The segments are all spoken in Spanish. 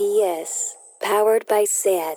RPS, powered by SAT.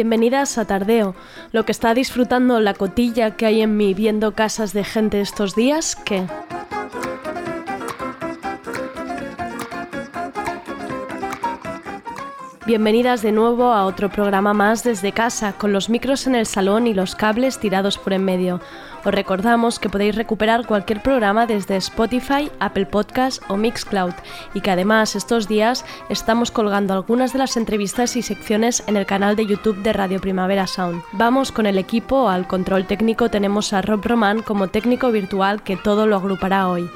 Bienvenidas a Tardeo. Lo que está disfrutando la cotilla que hay en mí viendo casas de gente estos días, ¿qué? Bienvenidas de nuevo a otro programa más desde casa, con los micros en el salón y los cables tirados por en medio. Os recordamos que podéis recuperar cualquier programa desde Spotify, Apple Podcast o Mixcloud y que además estos días estamos colgando algunas de las entrevistas y secciones en el canal de YouTube de Radio Primavera Sound. Vamos con el equipo, al control técnico tenemos a Rob Roman como técnico virtual que todo lo agrupará hoy.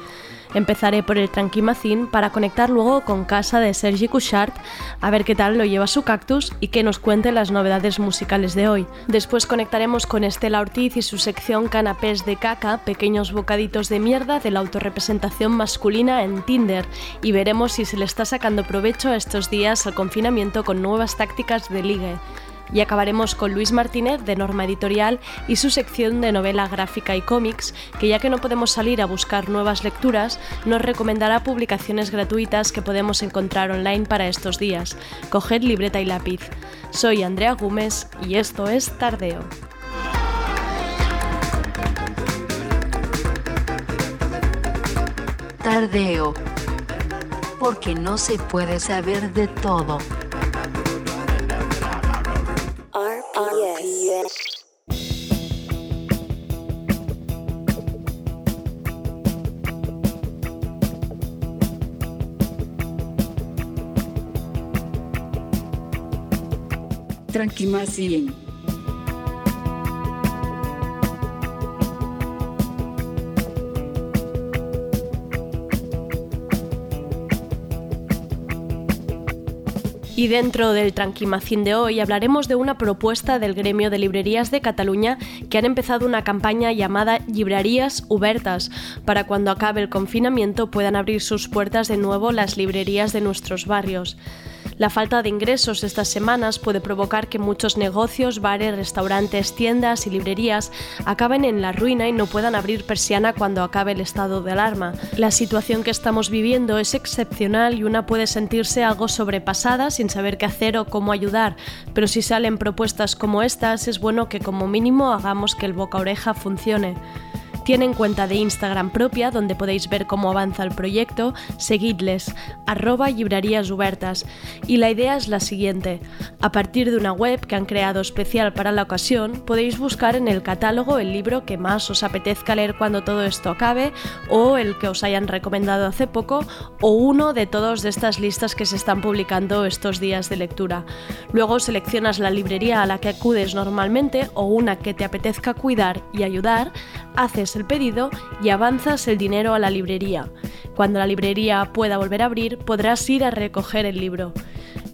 Empezaré por el Tranquimacín para conectar luego con casa de Sergi Couchard a ver qué tal lo lleva su cactus y que nos cuente las novedades musicales de hoy. Después conectaremos con Estela Ortiz y su sección Canapés de caca, pequeños bocaditos de mierda de la autorrepresentación masculina en Tinder y veremos si se le está sacando provecho a estos días al confinamiento con nuevas tácticas de ligue. Y acabaremos con Luis Martínez de Norma Editorial y su sección de novela gráfica y cómics, que ya que no podemos salir a buscar nuevas lecturas, nos recomendará publicaciones gratuitas que podemos encontrar online para estos días. Coged libreta y lápiz. Soy Andrea Gómez y esto es Tardeo. Tardeo. Porque no se puede saber de todo. Y dentro del Tranquimacín de hoy hablaremos de una propuesta del gremio de librerías de Cataluña que han empezado una campaña llamada Librerías Ubertas para cuando acabe el confinamiento puedan abrir sus puertas de nuevo las librerías de nuestros barrios. La falta de ingresos estas semanas puede provocar que muchos negocios, bares, restaurantes, tiendas y librerías acaben en la ruina y no puedan abrir persiana cuando acabe el estado de alarma. La situación que estamos viviendo es excepcional y una puede sentirse algo sobrepasada sin saber qué hacer o cómo ayudar, pero si salen propuestas como estas es bueno que como mínimo hagamos que el boca oreja funcione. Tienen cuenta de Instagram propia donde podéis ver cómo avanza el proyecto, seguidles, arroba. Y la idea es la siguiente. A partir de una web que han creado especial para la ocasión, podéis buscar en el catálogo el libro que más os apetezca leer cuando todo esto acabe, o el que os hayan recomendado hace poco, o uno de todas estas listas que se están publicando estos días de lectura. Luego seleccionas la librería a la que acudes normalmente o una que te apetezca cuidar y ayudar, haces el pedido y avanzas el dinero a la librería. Cuando la librería pueda volver a abrir, podrás ir a recoger el libro.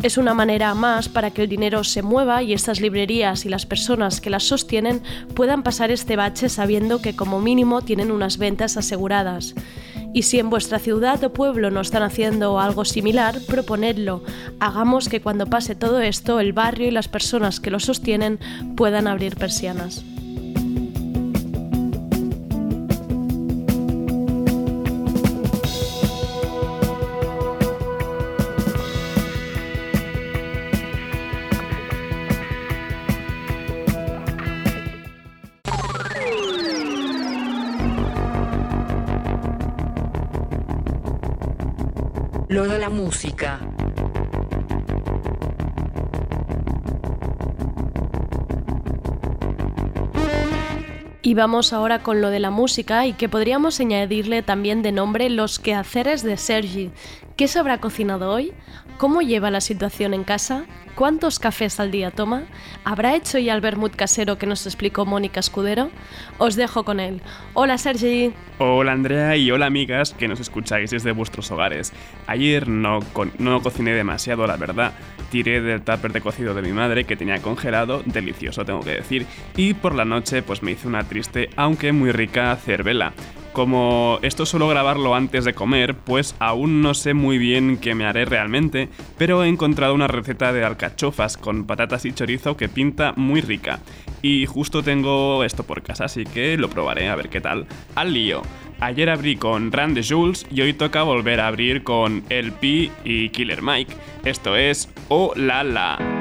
Es una manera más para que el dinero se mueva y estas librerías y las personas que las sostienen puedan pasar este bache sabiendo que como mínimo tienen unas ventas aseguradas. Y si en vuestra ciudad o pueblo no están haciendo algo similar, proponedlo. Hagamos que cuando pase todo esto, el barrio y las personas que lo sostienen puedan abrir persianas. Lo de la música. Y vamos ahora con lo de la música y que podríamos añadirle también de nombre los quehaceres de Sergi. ¿Qué se habrá cocinado hoy? ¿Cómo lleva la situación en casa? ¿Cuántos cafés al día toma? ¿Habrá hecho ya el vermut casero que nos explicó Mónica Escudero? Os dejo con él. Hola Sergi. Hola Andrea y hola amigas que nos escucháis desde vuestros hogares. Ayer no, no cociné demasiado, la verdad. Tiré del tupper de cocido de mi madre que tenía congelado, delicioso tengo que decir, y por la noche pues me hice una triste aunque muy rica cervela. Como esto suelo grabarlo antes de comer, pues aún no sé muy bien qué me haré realmente, pero he encontrado una receta de alcachofas con patatas y chorizo que pinta muy rica. Y justo tengo esto por casa, así que lo probaré a ver qué tal. Al lío. Ayer abrí con Rand Jules y hoy toca volver a abrir con El Pi y Killer Mike. Esto es Oh La La.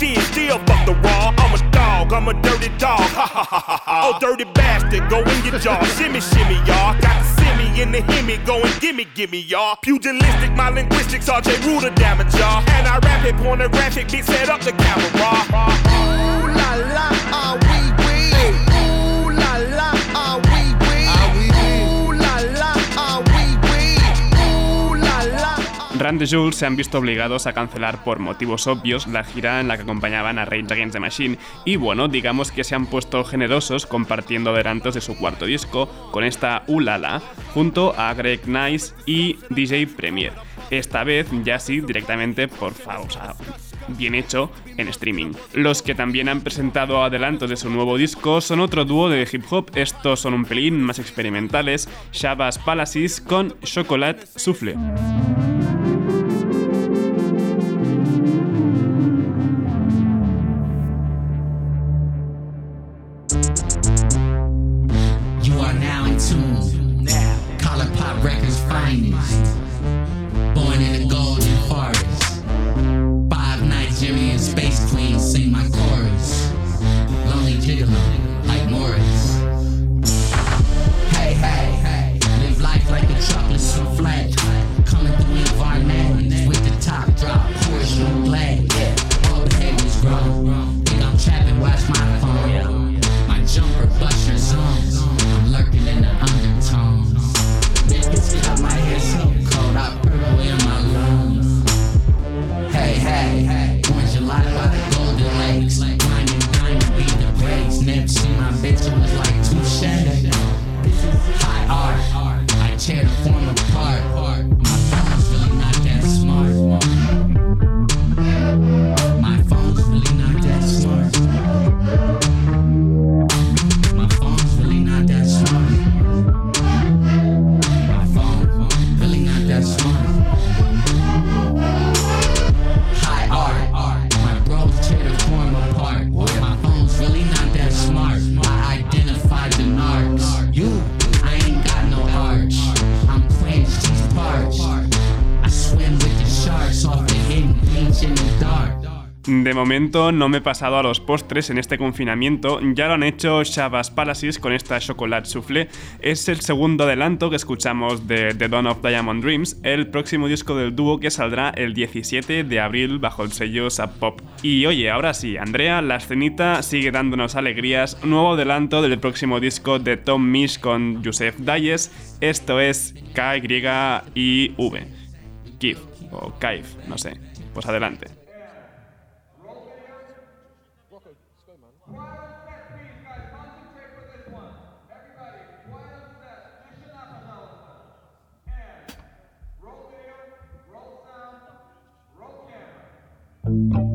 fish, still fuck the raw. I'm a dog, I'm a dirty dog. Ha ha ha ha ha. Oh, dirty bastard, go in your jaw. shimmy, shimmy, y'all. Got the semi in the hemi, go gimme, gimme, y'all. Pugilistic, my linguistics, RJ Ruler damage, y'all. And I rap it, pornographic, beat set up the camera. Ooh la la, Rand de Jules se han visto obligados a cancelar por motivos obvios la gira en la que acompañaban a Rage Against the Machine y bueno, digamos que se han puesto generosos compartiendo adelantos de su cuarto disco con esta Ulala junto a Greg Nice y DJ Premier. Esta vez ya sí directamente por favor, bien hecho en streaming. Los que también han presentado adelantos de su nuevo disco son otro dúo de hip hop, estos son un pelín más experimentales, Shabazz Palaces con Chocolate Souffle. De momento no me he pasado a los postres en este confinamiento, ya lo han hecho Shabazz Palaces con esta chocolate soufflé. Es el segundo adelanto que escuchamos de The Dawn of Diamond Dreams, el próximo disco del dúo que saldrá el 17 de abril bajo el sello Sub Pop. Y oye, ahora sí, Andrea, la escenita sigue dándonos alegrías, nuevo adelanto del próximo disco de Tom Misch con Joseph Dayes, esto es K-Y-I-V. Kif o Kaif, no sé. Pues adelante. Música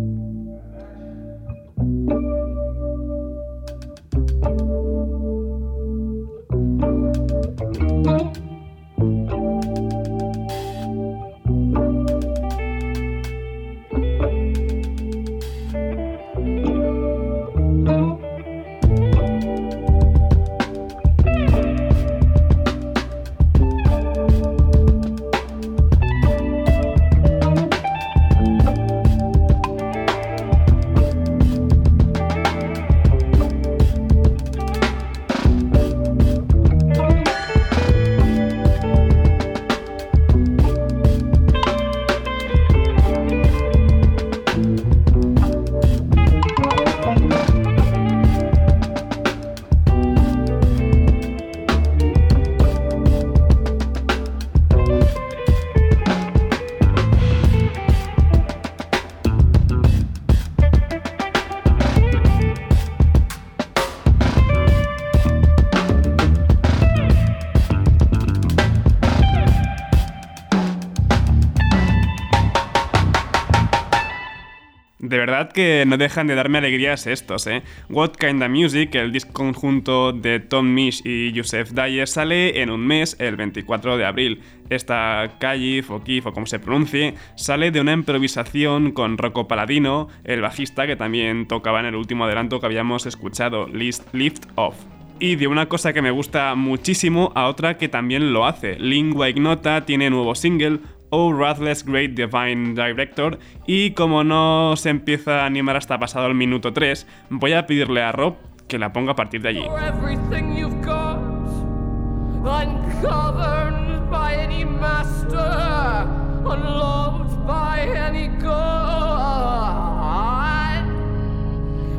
que no dejan de darme alegrías estos, ¿eh? What Kinda Music, el disco conjunto de Tom Misch y Joseph Dyer, sale en un mes, el 24 de abril. Esta calle, o Kif, o como se pronuncie, sale de una improvisación con Rocco Paladino, el bajista que también tocaba en el último adelanto que habíamos escuchado, Lift Off y de una cosa que me gusta muchísimo a otra que también lo hace. Lingua Ignota tiene nuevo single, Oh Rathless Great Divine Director y como no se empieza a animar hasta pasado el minuto 3, voy a pedirle a Rob que la ponga a partir de allí.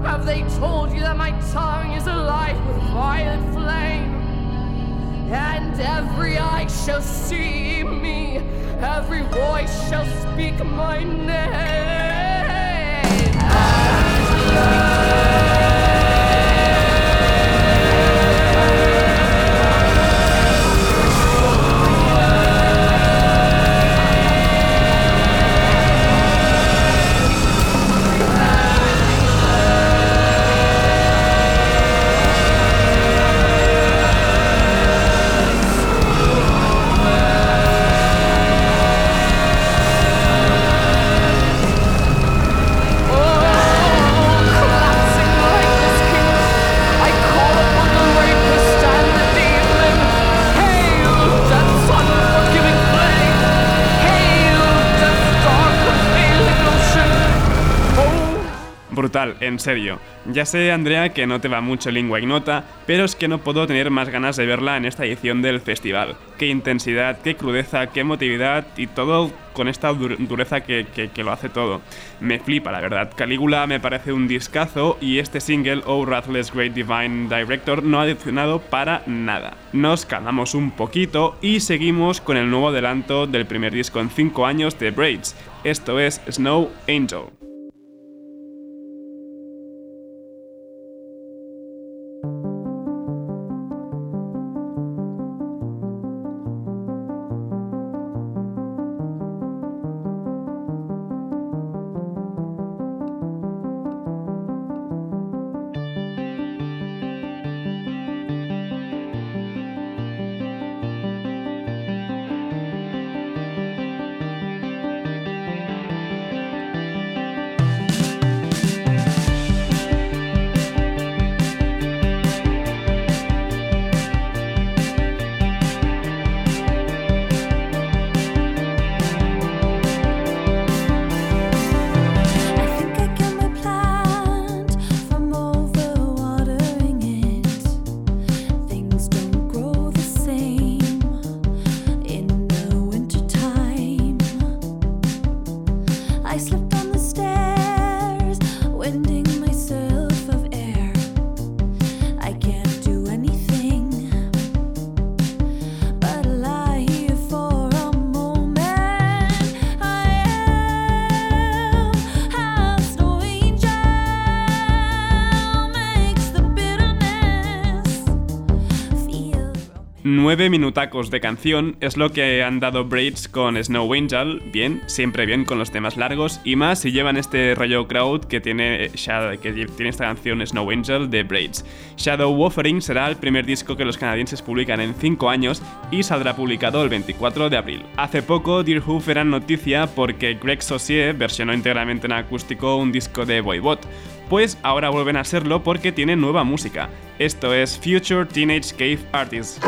Have they told you that my tongue is with flame? And every eye shall see me every voice shall speak my name. En serio. Ya sé, Andrea, que no te va mucho lengua ignota, pero es que no puedo tener más ganas de verla en esta edición del festival. Qué intensidad, qué crudeza, qué emotividad y todo con esta dureza que, lo hace todo. Me flipa, la verdad. Calígula me parece un discazo y este single, Oh Rathless Great Divine Director, no ha decepcionado para nada. Nos calmamos un poquito y seguimos con el nuevo adelanto del primer disco en 5 años de Braids. Esto es Snow Angel. Nueve minutacos de canción es lo que han dado Braids con Snow Angel, bien, siempre bien con los temas largos, y más si llevan este rollo crowd que tiene, Shadow, que tiene esta canción Snow Angel de Braids. Shadow Offering será el primer disco que los canadienses publican en 5 años y saldrá publicado el 24 de abril. Hace poco Deerhoof era noticia porque Greg Saucier versionó íntegramente en acústico un disco de Boybot, pues ahora vuelven a serlo porque tienen nueva música. Esto es Future Teenage Cave Artists.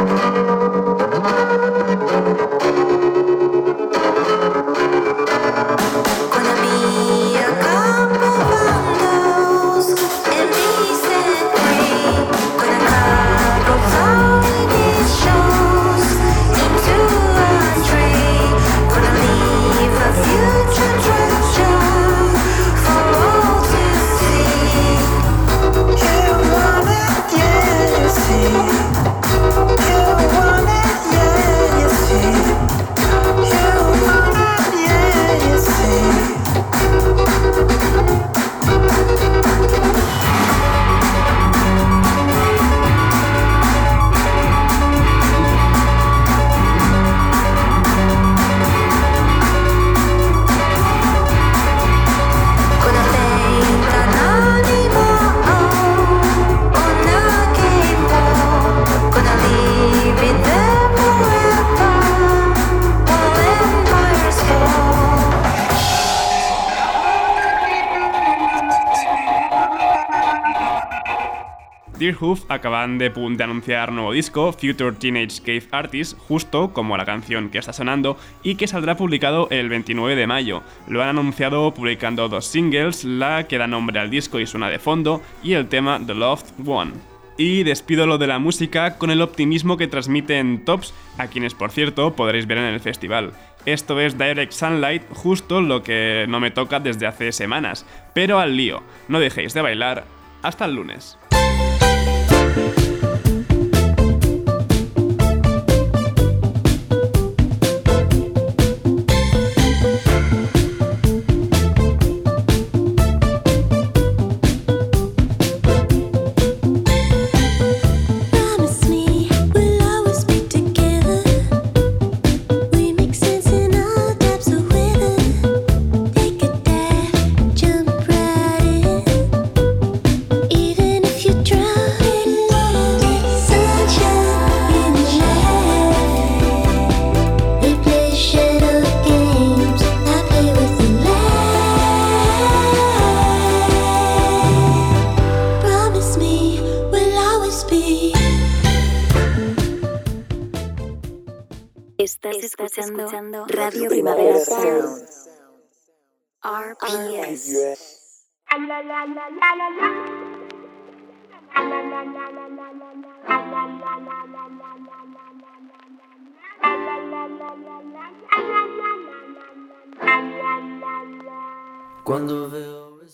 Deerhoof acaban de, anunciar nuevo disco, Future Teenage Cave Artists, justo como la canción que está sonando, y que saldrá publicado el 29 de mayo. Lo han anunciado publicando dos singles, la que da nombre al disco y suena de fondo, y el tema The Loved One. Y despido lo de la música con el optimismo que transmiten Tops, a quienes por cierto podréis ver en el festival. Esto es Direct Sunlight, justo lo que no me toca desde hace semanas. Pero al lío, no dejéis de bailar, hasta el lunes.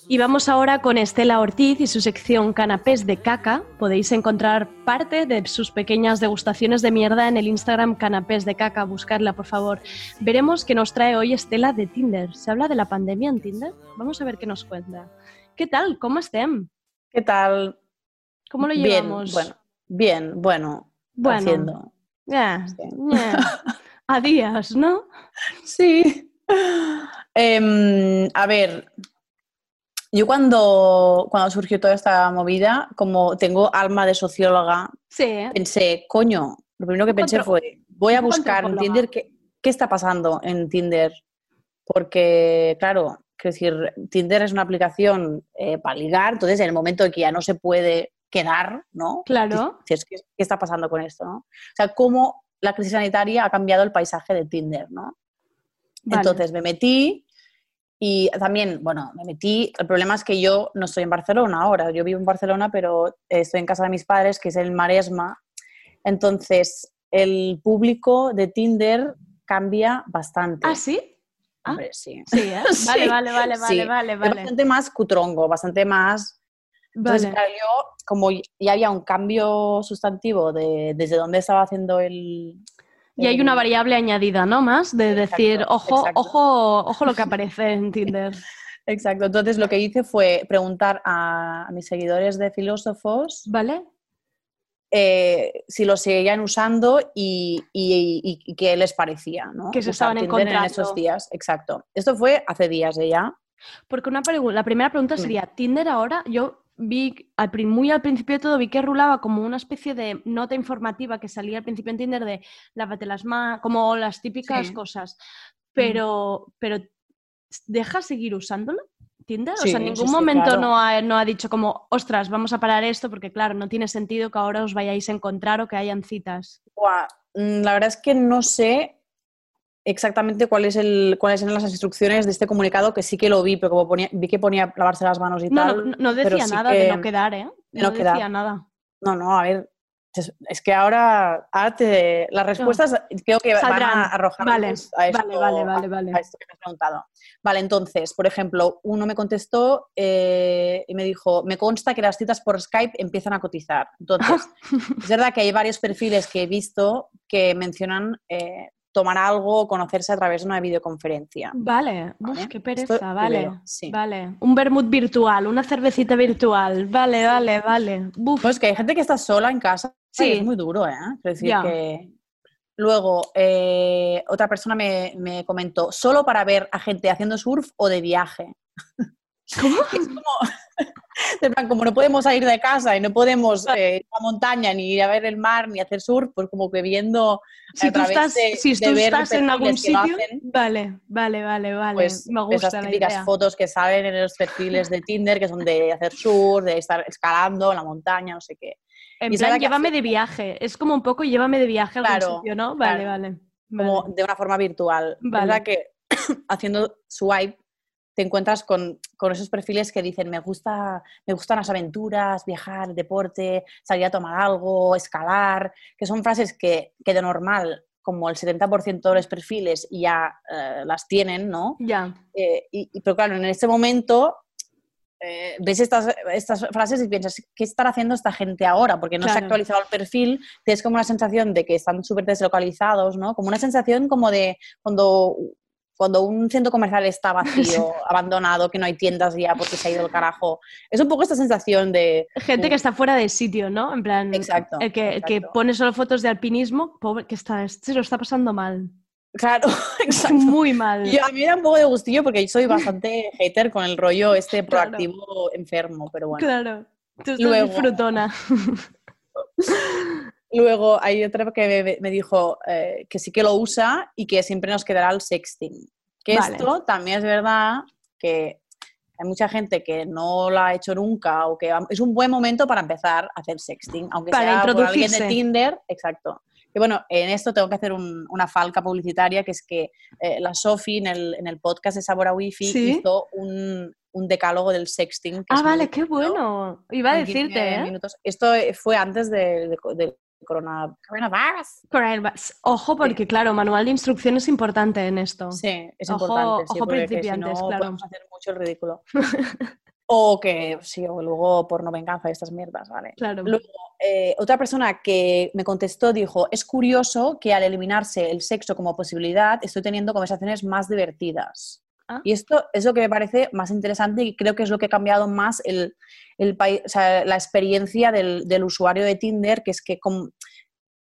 Y vamos ahora con Estela Ortiz y su sección Canapés de Caca. Podéis encontrar parte de sus pequeñas degustaciones de mierda en el Instagram Canapés de Caca. Buscarla, por favor. Veremos qué nos trae hoy Estela de Tinder. ¿Se habla de la pandemia en Tinder? Vamos a ver qué nos cuenta. ¿Qué tal? ¿Cómo estén? ¿Qué tal? ¿Cómo lo Bien, llevamos? bueno, bien, bueno, Bueno. haciendo. Ya, Sí. A días, ¿no? Sí. Em, a ver, yo cuando, cuando surgió toda esta movida, como tengo alma de socióloga, Sí. pensé, coño, lo primero que pensé fue, voy a buscar en. Tinder qué, qué está pasando en Tinder. Porque, claro, decir, Tinder es una aplicación eh, para ligar, entonces en el momento en que ya no se puede quedar, ¿no? Claro. ¿qué, qué está pasando con esto? ¿no? O sea, cómo la crisis sanitaria ha cambiado el paisaje de Tinder, ¿no? Vale. Entonces me metí y también, bueno, me metí. El problema es que yo no estoy en Barcelona ahora. Yo vivo en Barcelona, pero eh, estoy en casa de mis padres, que es el Maresma. Entonces, el público de Tinder cambia bastante. ¿Ah, sí? Ah, Hombre, sí. Sí, ¿eh? Sí, Vale, vale, vale, vale, sí. vale, Es vale. bastante más cutrongo, bastante más entonces, Vale. claro, yo, como ya había un cambio sustantivo de, desde donde estaba haciendo el... Y hay una variable añadida, ¿no? Más de decir, ojo, exacto. ojo, ojo lo que aparece en Tinder. Exacto, entonces lo que hice fue preguntar a, a mis seguidores de filósofos ¿Vale? Eh, si lo seguían usando y, y- y- y qué les parecía, ¿no? Que se estaban Tinder en encontrando. esos días, exacto. Esto fue hace días de ya. Porque una la primera pregunta Dime. sería, Tinder ahora, yo vi, al, muy al principio de todo, vi que rulaba como una especie de nota informativa que salía al principio en Tinder de lávate las manos, como las típicas Sí. cosas. Pero, pero ¿deja seguir usándolo? Tinder? o sea, en ningún sí, momento claro. no, ha, no ha dicho como, ostras, vamos a parar esto porque claro, no tiene sentido que ahora os vayáis a encontrar o que hayan citas. Buah, mm, La verdad es que no sé exactamente cuál es el, cuáles eran las instrucciones de este comunicado, que sí que lo vi, pero como ponía, vi que ponía lavarse las manos y No, tal. no, decía nada de no quedar, ¿eh? de No no quedar. decía nada. No, no, a ver. Es, que ahora, ahora te- las respuestas creo que Saldrán. van a arrojar Vale, a esto, vale, vale, vale, a- esto que me has preguntado. Vale, entonces, por ejemplo, uno me contestó eh, y me dijo, me consta que las citas por Skype empiezan a cotizar. Entonces, es verdad que hay varios perfiles que he visto que mencionan eh, tomar algo o conocerse a través de una videoconferencia. Vale, Uf, Vale, qué esto pereza, vale. sí. Vale, un vermut virtual, una cervecita virtual. Vale, vale, vale. Pues que hay gente que está sola en casa Sí. es muy duro, ¿eh? Quiero decir que... Luego, eh, otra persona me, me comentó, ¿solo para ver a gente haciendo surf o de viaje? ¿Cómo? Es como, de plan, como no podemos salir de casa y no podemos eh, ir a la montaña, ni ir a ver el mar, ni hacer surf, pues como que viendo si a través estás, de, si de tú ver estás en algún sitio, hacen, vale, vale, vale, vale. pues Me gusta esas la típicas idea. fotos que salen en los perfiles de Tinder, que son de hacer surf, de estar escalando en la montaña, no sé qué. En y plan, llévame de viaje. Es como un poco llévame de viaje a algún Claro, sitio, ¿no? Vale, claro. vale. como vale. de una forma virtual. Vale. Es verdad que haciendo swipe te encuentras con, con esos perfiles que dicen me gusta me gustan las aventuras, viajar, deporte, salir a tomar algo, escalar, que son frases que, que de normal, como el 70% de los perfiles ya eh, las tienen, ¿no? Ya. Eh, y, y- pero claro, en este momento eh, ves estas, estas frases y piensas, ¿qué estará haciendo esta gente ahora? Porque no se ha actualizado el perfil, tienes como una sensación de que están súper deslocalizados, ¿no? Como una sensación como de cuando, cuando un centro comercial está vacío, abandonado, que no hay tiendas ya porque se ha ido el carajo. Es un poco esta sensación de... Gente que está fuera de sitio, ¿no? En plan, Exacto, el que, el que pone solo fotos de alpinismo, pobre, que está, se lo está pasando mal. Claro, exacto. Muy mal. Yo- a mí me da un poco de gustillo porque soy bastante hater con el rollo este Claro. proactivo enfermo, pero bueno. Claro. Tú estás Luego- disfrutona. Luego hay otra que me, me dijo eh, que sí que lo usa y que siempre nos quedará el sexting. Que Vale. esto también es verdad que hay mucha gente que no lo ha hecho nunca o que es un buen momento para empezar a hacer sexting, aunque Para sea por alguien de Tinder, exacto. Y bueno, en esto tengo que hacer un- una falca publicitaria, que es que eh, la Sofi en el, en el podcast de Sabor a Wifi Sí. hizo un, un decálogo del sexting. que Ah, vale, qué bueno. Iba a en 15 decirte, ¿eh? Esto fue antes de- de- del corona, coronavirus. Coronavirus. Ojo, porque claro, manual de instrucciones es importante en esto. Sí, es Ojo- importante. sí, ojo porque que si principiantes, no claro. hacer mucho el ridículo. o que sí, o luego por no venganza de estas mierdas, ¿vale? Claro. Luego, eh, otra persona que me contestó dijo, es curioso que al eliminarse el sexo como posibilidad, estoy teniendo conversaciones más divertidas. Ah. Y esto es lo que me parece más interesante y creo que es lo que ha cambiado más el, el o sea, la experiencia del, del usuario de Tinder, que es que como,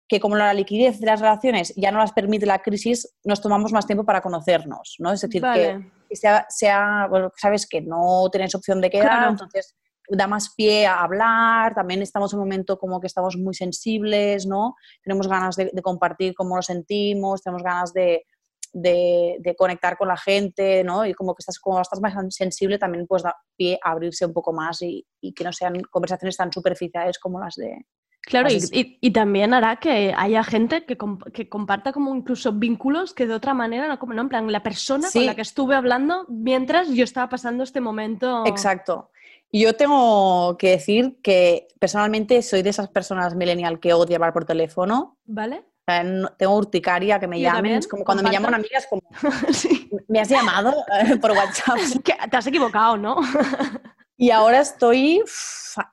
que como la liquidez de las relaciones ya no las permite la crisis, nos tomamos más tiempo para conocernos, ¿no? Es decir, que Vale. que sea, sea- bueno, sabes que no tienes opción de quedar, Claro. entonces da más pie a hablar, también estamos en un momento como que estamos muy sensibles, ¿no? Tenemos ganas de, de compartir cómo nos sentimos, tenemos ganas de, de- de conectar con la gente, ¿no? Y como que estás, como estás más sensible, también pues da pie a abrirse un poco más y, y que no sean conversaciones tan superficiales como las de... Claro, y, y- y también hará que haya gente que, comp- que comparta como incluso vínculos que de otra manera, no, como, ¿no? En plan, la persona con la que estuve hablando mientras yo estaba pasando este momento. Exacto. Y yo tengo que decir que personalmente soy de esas personas millennial que odia hablar por teléfono. ¿Vale? Tengo urticaria que me Yo llamen. también, Es como cuando me comparto. llaman amigas, como, sí. ¿me has llamado eh, por WhatsApp? Que te has equivocado, ¿no? Y ahora estoy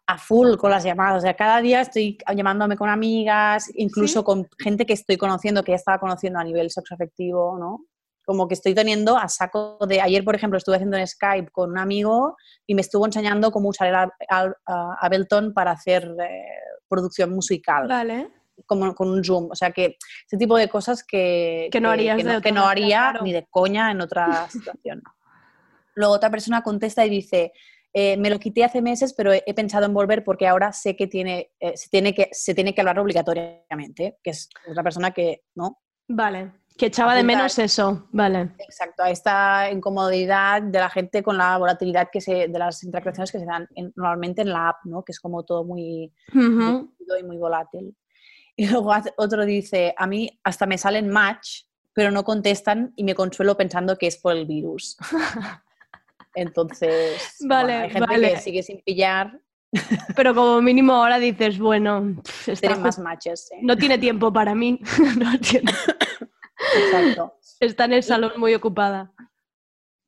a full con las llamadas. O sea, cada día estoy llamándome con amigas, incluso ¿Sí? con gente que estoy conociendo, que ya estaba conociendo a nivel sexoafectivo, ¿no? Como que estoy teniendo a saco de... Ayer, por ejemplo, estuve haciendo en Skype con un amigo y me estuvo enseñando cómo usar el a- Ableton para hacer eh, producción musical, Vale. como con un zoom. O sea que ese tipo de cosas que, Que no harías que de no, que no haría claro. ni de coña en otra situación. Luego otra persona contesta y dice, eh, me lo quité hace meses, pero he, he pensado en volver porque ahora sé que, tiene, eh, se, tiene que se tiene que hablar obligatoriamente, que es otra persona que, ¿no? Vale. Que echaba de menos eso. Vale. Exacto, a esta incomodidad de la gente con la volatilidad que se, de las interacciones que se dan en- normalmente en la app, ¿no? Que es como todo muy, muy Ujú. fluido y muy volátil. Y luego otro dice, a mí hasta me salen match, pero no contestan y me consuelo pensando que es por el virus. Entonces, Vale, bueno, hay gente vale. que sigue sin pillar, Pero como mínimo ahora dices, bueno, está- más matches. sí. no tiene tiempo para mí. No tiene- Exacto. Está en el salón muy ocupada.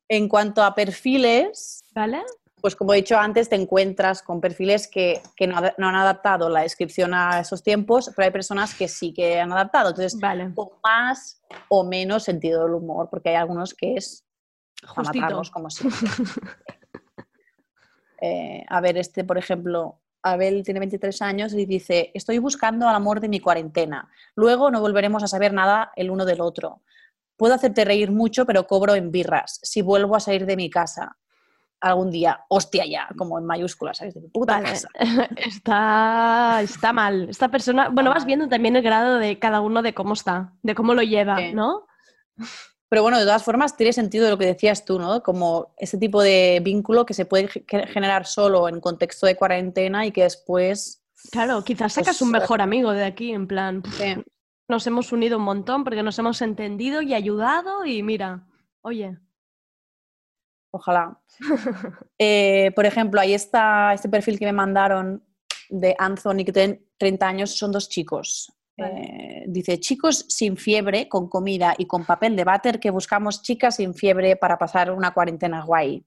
En cuanto a perfiles, ¿Vale? pues como he dicho antes, te encuentras con perfiles que, que no, no han adaptado la descripción a esos tiempos, pero hay personas que sí que han adaptado. Entonces, Vale. con más o menos sentido del humor, porque hay algunos que es matarlos como siempre. Eh, a ver, este, por ejemplo, Abel tiene 23 años y dice, estoy buscando al amor de mi cuarentena. Luego no volveremos a saber nada el uno del otro. Puedo hacerte reír mucho, pero cobro en birras. Si vuelvo a salir de mi casa algún día, hostia ya, como en mayúsculas, ¿sabes? De puta Vale. casa. Está, está mal. Esta persona, bueno, vas viendo también el grado de cada uno de cómo está, de cómo lo lleva, Sí. ¿no? Pero bueno, de todas formas, tiene sentido lo que decías tú, ¿no? Como ese tipo de vínculo que se puede ge- generar solo en contexto de cuarentena y que después... Claro, quizás sacas Pues, un mejor amigo de aquí, en plan, eh, nos hemos unido un montón porque nos hemos entendido y ayudado y mira, oye, Ojalá. Eh, por ejemplo, ahí está este perfil que me mandaron de Anthony, que tiene 30 años, son dos chicos. Eh, dice, chicos sin fiebre, con comida y con papel de váter, que buscamos chicas sin fiebre para pasar una cuarentena guay.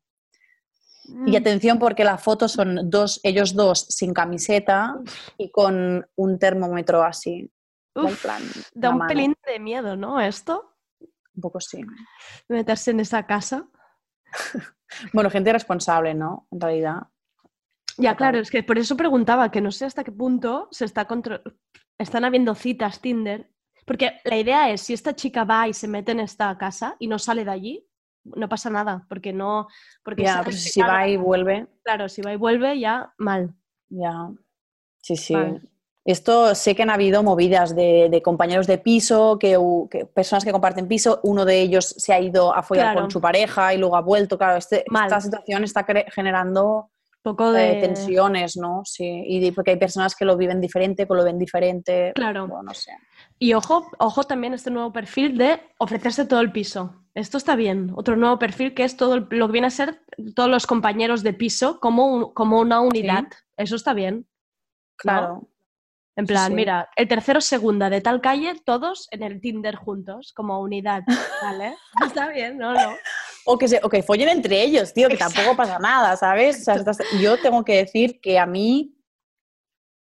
Y Mm. atención porque la foto son dos, ellos dos sin camiseta y con un termómetro así. Uf, plan, da un mano. pelín de miedo, ¿no? Esto, Un poco sí. meterse en esa casa. Bueno, gente responsable, ¿no? En realidad. Ya, claro, es que por eso preguntaba que no sé hasta qué punto se está están habiendo citas Tinder. Porque la idea es, si esta chica va y se mete en esta casa y no sale de allí, no pasa nada, porque no... Porque Ya, que si cada- va y vuelve, Claro, si va y vuelve, ya mal. ya. Sí, sí. Vale. Esto sé que han habido movidas de, de compañeros de piso, que, personas que comparten piso, uno de ellos se ha ido a follar Claro. con su pareja y luego ha vuelto. Claro, este- esta situación está generando poco eh, de... tensiones, ¿no? Sí, y porque hay personas que lo viven diferente, que lo ven diferente. Claro. Bueno, no sé. Y ojo, ojo también este nuevo perfil de ofrecerse todo el piso. Esto está bien. Otro nuevo perfil que es todo el- lo que viene a ser todos los compañeros de piso como, un- como una unidad. Eso está bien. Claro. En plan, sí. mira, el tercero segunda de tal calle, todos en el Tinder juntos, como unidad. ¿Vale? Está bien, ¿no? no. O que, se, o que follen entre ellos, tío, que tampoco pasa nada, ¿sabes? O sea, estás- yo tengo que decir que a mí,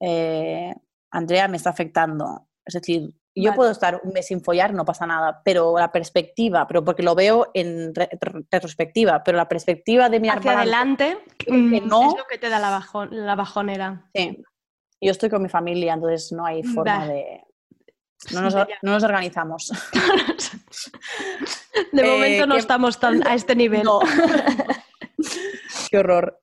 eh, Andrea, me está afectando. Es decir, yo Vale. puedo estar un mes sin follar, no pasa nada, pero la perspectiva, pero porque lo veo en re- re- retrospectiva, pero la perspectiva de mirar Hacia para adelante que mm, no. es lo que te da la, bajo- la bajonera. adelante, yo estoy con mi familia, entonces no hay forma de... No nos, no organizamos. De Eh, momento no que- estamos tan a este nivel. No. Qué horror.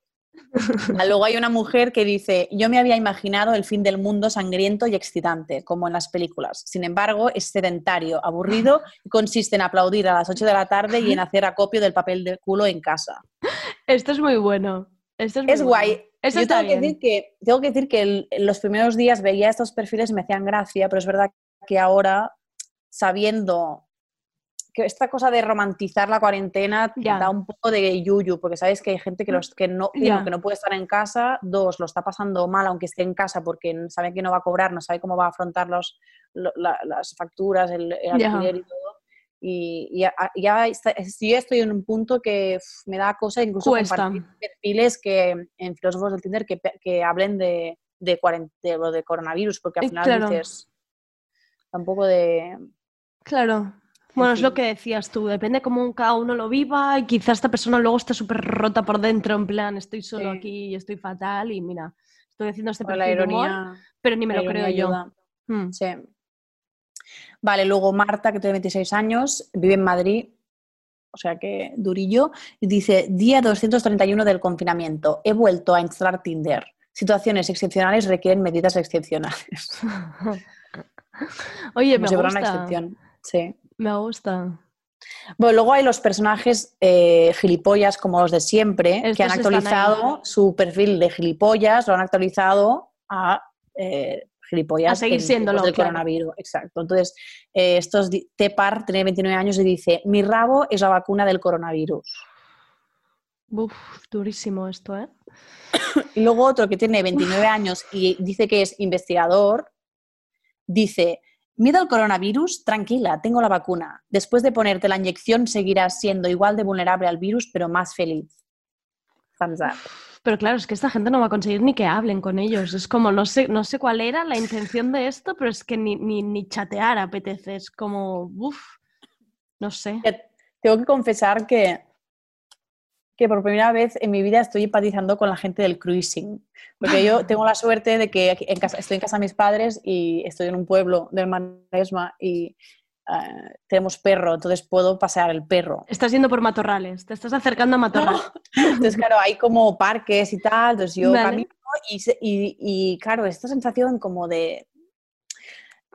Luego hay una mujer que dice, yo me había imaginado el fin del mundo sangriento y excitante, como en las películas. Sin embargo, es sedentario, aburrido y consiste en aplaudir a las 8 de la tarde y en hacer acopio del papel de culo en casa. Esto es muy bueno. Esto es muy Es bueno. guay. Yo tengo que, decir que, tengo que decir que el- los primeros días veía estos perfiles y me hacían gracia, pero es verdad que ahora, sabiendo que esta cosa de romantizar la cuarentena Ya. da un poco de yuyu, porque sabes que hay gente que, los, que no, uno, Ya. que no puede estar en casa, dos, lo está pasando mal aunque esté en casa porque sabe que no va a cobrar, no sabe cómo va a afrontar los, lo- la- las facturas, el, el Ya. alquiler y todo. Y y ya, ya está- yo estoy en un punto que uf, me da cosa incluso Cuesta. compartir perfiles que en filósofos del Tinder que, que hablen de, de, cuaren- de lo de coronavirus, porque al Eh, final claro. dices tampoco de... Claro. Bueno, es lo que decías tú, depende cómo cada uno lo viva y quizás esta persona luego esté súper rota por dentro, en plan, estoy solo Sí. aquí y estoy fatal y mira, estoy haciendo este la perfil de humor, ironía. pero ni me la lo creo yo. Mm. Sí. Vale, luego Marta, que tiene 26 años, vive en Madrid, o sea que durillo, y dice, día 231 del confinamiento, he vuelto a instalar Tinder. Situaciones excepcionales requieren medidas excepcionales. Oye, Como me si fuera una gusta. excepción. Sí. Me gusta. Bueno, luego hay los personajes eh, gilipollas como los de siempre, que han actualizado su perfil de gilipollas, lo han actualizado a eh, gilipollas A seguir en siéndolo, tiempos del claro. coronavirus. Exacto. Entonces, eh, estos Tepar tiene 29 años y dice, mi rabo es la vacuna del coronavirus. Uf, durísimo esto, ¿eh? Y luego otro que tiene 29 años y dice que es investigador, dice, miedo al coronavirus, tranquila, tengo la vacuna. Después de ponerte la inyección seguirás siendo igual de vulnerable al virus, pero más feliz. Thumbs up. Pero claro, es que esta gente no va a conseguir ni que hablen con ellos. Es como, no sé, no sé cuál era la intención de esto, pero es que ni, ni, ni chatear apetece. Es como, uff, no sé. Tengo que confesar que, que por primera vez en mi vida estoy empatizando con la gente del cruising. Porque yo tengo la suerte de que en casa, estoy en casa de mis padres y estoy en un pueblo del Maresma y eh, tenemos perro, entonces puedo pasear el perro. Estás yendo por matorrales, te estás acercando a matorrales. Entonces, claro, hay como parques y tal, entonces yo Vale. camino y, se- y- y, claro, esta sensación como de...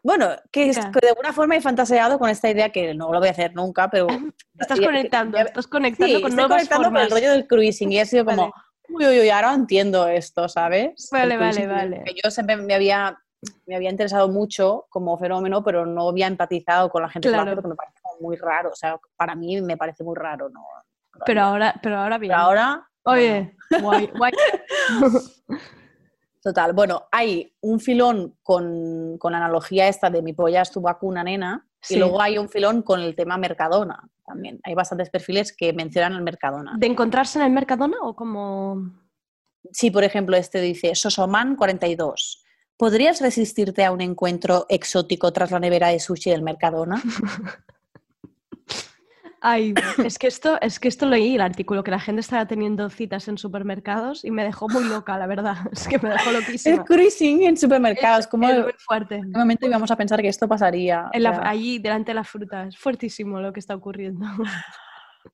Bueno, que, es- Ya. que de alguna forma he fantaseado con esta idea que no lo voy a hacer nunca, pero... Estás ya- conectando, ya- estás conectando Sí, con nuevas conectando con el rollo del cruising y ha sido como, uy, uy, uy, ahora entiendo esto, ¿sabes? Vale, vale, vale. Que yo siempre me había, me había interesado mucho como fenómeno, pero no había empatizado con la gente Claro. porque me parece como muy raro. O sea, para mí me parece muy raro, ¿no? Pero ahora, pero ahora bien. Pero ahora... Oye, guay, guay. Total. Bueno, hay un filón con, con la analogía esta de mi polla es tu vacuna, nena. Sí. Y luego hay un filón con el tema Mercadona también. Hay bastantes perfiles que mencionan el Mercadona. ¿De encontrarse en el Mercadona o como...? Sí, por ejemplo, este dice, Sosoman 42. ¿Podrías resistirte a un encuentro exótico tras la nevera de sushi del Mercadona? Ay, es que esto, es que esto leí el artículo, que la gente estaba teniendo citas en supermercados y me dejó muy loca, la verdad. Es que me dejó El loquísima. cruising en supermercados. ¿Cómo Es en muy fuerte. qué momento íbamos a pensar que esto pasaría? En la- O sea, allí, delante de la fruta. Es fuertísimo lo que está ocurriendo.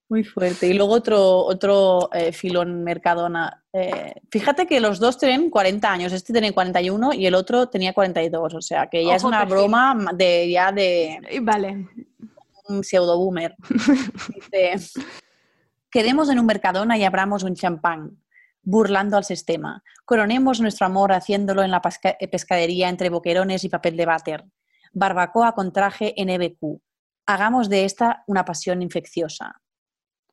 Muy fuerte. Y luego otro, otro eh, filón Mercadona. Eh, fíjate que los dos tienen 40 años. Este tiene 41 y el otro tenía 42. O sea, que ya es una perfil. broma de, ya de Vale. Un pseudo boomer. Dice, quedemos en un Mercadona y abramos un champán, burlando al sistema. Coronemos nuestro amor haciéndolo en la pesca- pescadería entre boquerones y papel de váter. Barbacoa con traje NBQ. Hagamos de esta una pasión infecciosa.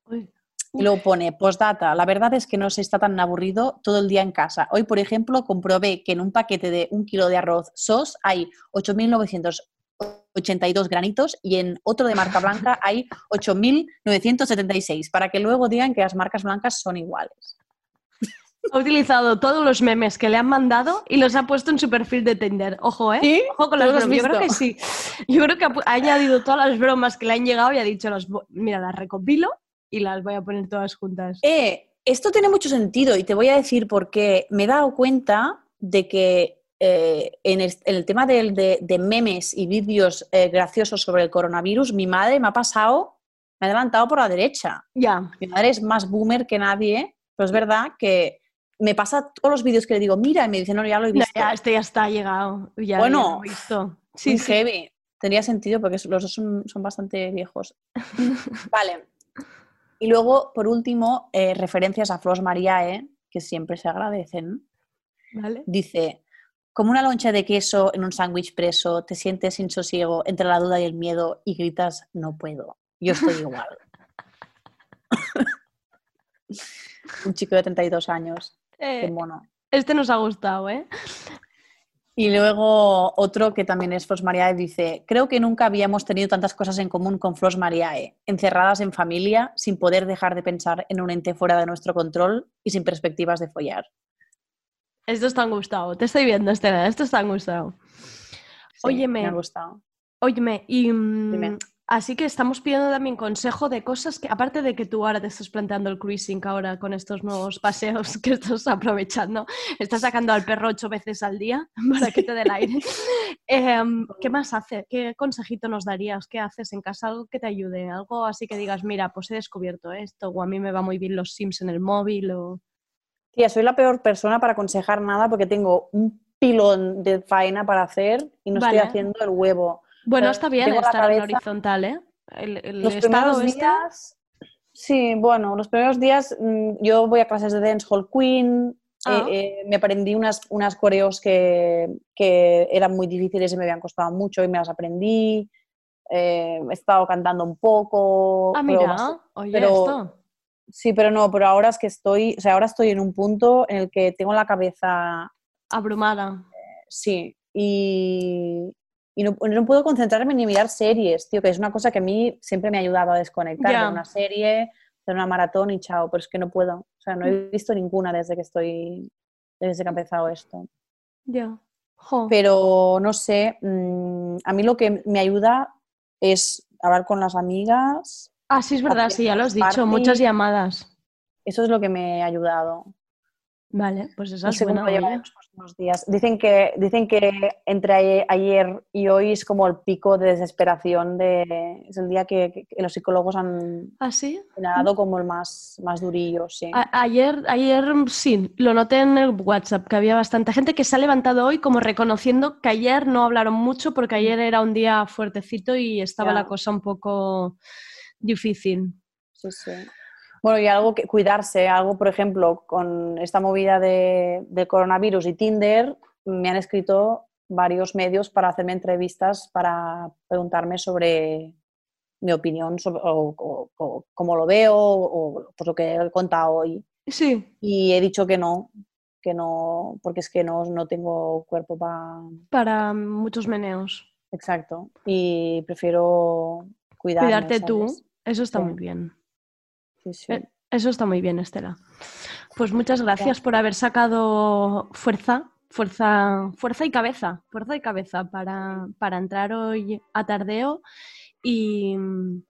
Uy. Y luego pone, postdata, la verdad es que no se está tan aburrido todo el día en casa. Hoy, por ejemplo, comprobé que en un paquete de un kilo de arroz SOS hay 8.982 granitos y en otro de marca blanca hay 8.976, para que luego digan que las marcas blancas son iguales. Ha utilizado todos los memes que le han mandado y los ha puesto en su perfil de Tinder. Ojo, ¿eh? ¿Sí? Ojo con ¿Tú las bromas. Yo creo que sí. Yo creo que ha, añadido todas las bromas que le han llegado y ha dicho, las, mira, las recopilo y las voy a poner todas juntas. Eh, esto tiene mucho sentido y te voy a decir por qué. Me he dado cuenta de que eh, en, el, en el tema de, de memes y vídeos eh, graciosos sobre el coronavirus, mi madre me ha pasado, me ha adelantado por la derecha. Ya. Mi madre es más boomer que nadie, pero es verdad que me pasa todos los vídeos que le digo, mira, y me dice, no, ya lo he visto. ya, este ya está llegado. Ya, Bueno, ya lo he visto. Sí, Muy sí. heavy. Tendría sentido porque los dos son, son bastante viejos. vale. Y luego, por último, eh, referencias a Flos Mariae, que siempre se agradecen. Vale. Dice, como una loncha de queso en un sándwich preso, te sientes sin sosiego entre la duda y el miedo y gritas, no puedo. Yo estoy igual. un chico de 32 años. Qué Eh, mono. este nos ha gustado, ¿eh? Y luego otro que también es Flos Mariae dice, creo que nunca habíamos tenido tantas cosas en común con Flos Mariae, encerradas en familia, sin poder dejar de pensar en un ente fuera de nuestro control y sin perspectivas de follar. Estos te han gustado. Te estoy viendo, Estela. Estos te han gustado. Sí, Óyeme. Me ha gustado. Óyeme, y mm, Dime. Así que estamos pidiendo también consejo de cosas que, aparte de que tú ahora te estás planteando el cruising ahora con estos nuevos paseos que estás aprovechando, estás sacando al perro ocho veces al día para que te dé el aire. Em, ¿Qué más hace? ¿Qué consejito nos darías? ¿Qué haces en casa? Algo que te ayude, algo así que digas, mira, pues he descubierto esto, o a mí me va muy bien los Sims en el móvil, o... Tía, soy la peor persona para aconsejar nada porque tengo un pilón de faena para hacer y no Vale. estoy haciendo el huevo. Bueno, Pero está bien estar en cabeza- horizontal, ¿eh? El, el Los primeros este- días, sí, bueno, los primeros días mm, yo voy a clases de Dancehall Queen, Ah. eh, eh, me aprendí unas, unas coreos que, que eran muy difíciles y me habían costado mucho y me las aprendí. Eh, he estado cantando un poco. Ah, mira, oye, pero- esto. Sí, pero no, pero ahora es que estoy, o sea, ahora estoy en un punto en el que tengo la cabeza, Abrumada. sí, y, y no, no puedo concentrarme ni mirar series, tío, que es una cosa que a mí siempre me ha ayudado a desconectar, Ya. ver una serie, hacer una maratón y chao, pero es que no puedo, o sea, no he visto ninguna desde que estoy, desde que ha empezado esto. Ya. Pero no sé, mm, a mí lo que me ayuda es hablar con las amigas, Ah, sí, es verdad, sí, ya lo has dicho. party. Muchas llamadas. eso es lo que me ha ayudado. Vale, pues esa No es sé cómo los próximos días. Dicen que, dicen que entre aye- ayer y hoy es como el pico de desesperación. De, es el día que, los psicólogos han ¿Ah, sí? dado como el más, más durillo. Sí. A- ayer, ayer sí, lo noté en el WhatsApp, que había bastante gente que se ha levantado hoy como reconociendo que ayer no hablaron mucho porque ayer era un día fuertecito y estaba la cosa un poco difícil. Sí, sí. Bueno, y algo que cuidarse, algo, por ejemplo, con esta movida de, coronavirus y Tinder, me han escrito varios medios para hacerme entrevistas para preguntarme sobre mi opinión sobre, o, o- o cómo lo veo o pues lo que he contado hoy. Sí, Y he dicho que no, que no, porque es que no, no tengo cuerpo para... para muchos meneos. Exacto. Y prefiero cuidarme, Cuidarte tú. Eso está Sí. muy bien. Sí, sí. Eh, Eso está muy bien, Estela. Pues muchas gracias por haber sacado fuerza, fuerza, fuerza y cabeza, fuerza y cabeza para, para entrar hoy a tardeo y mm,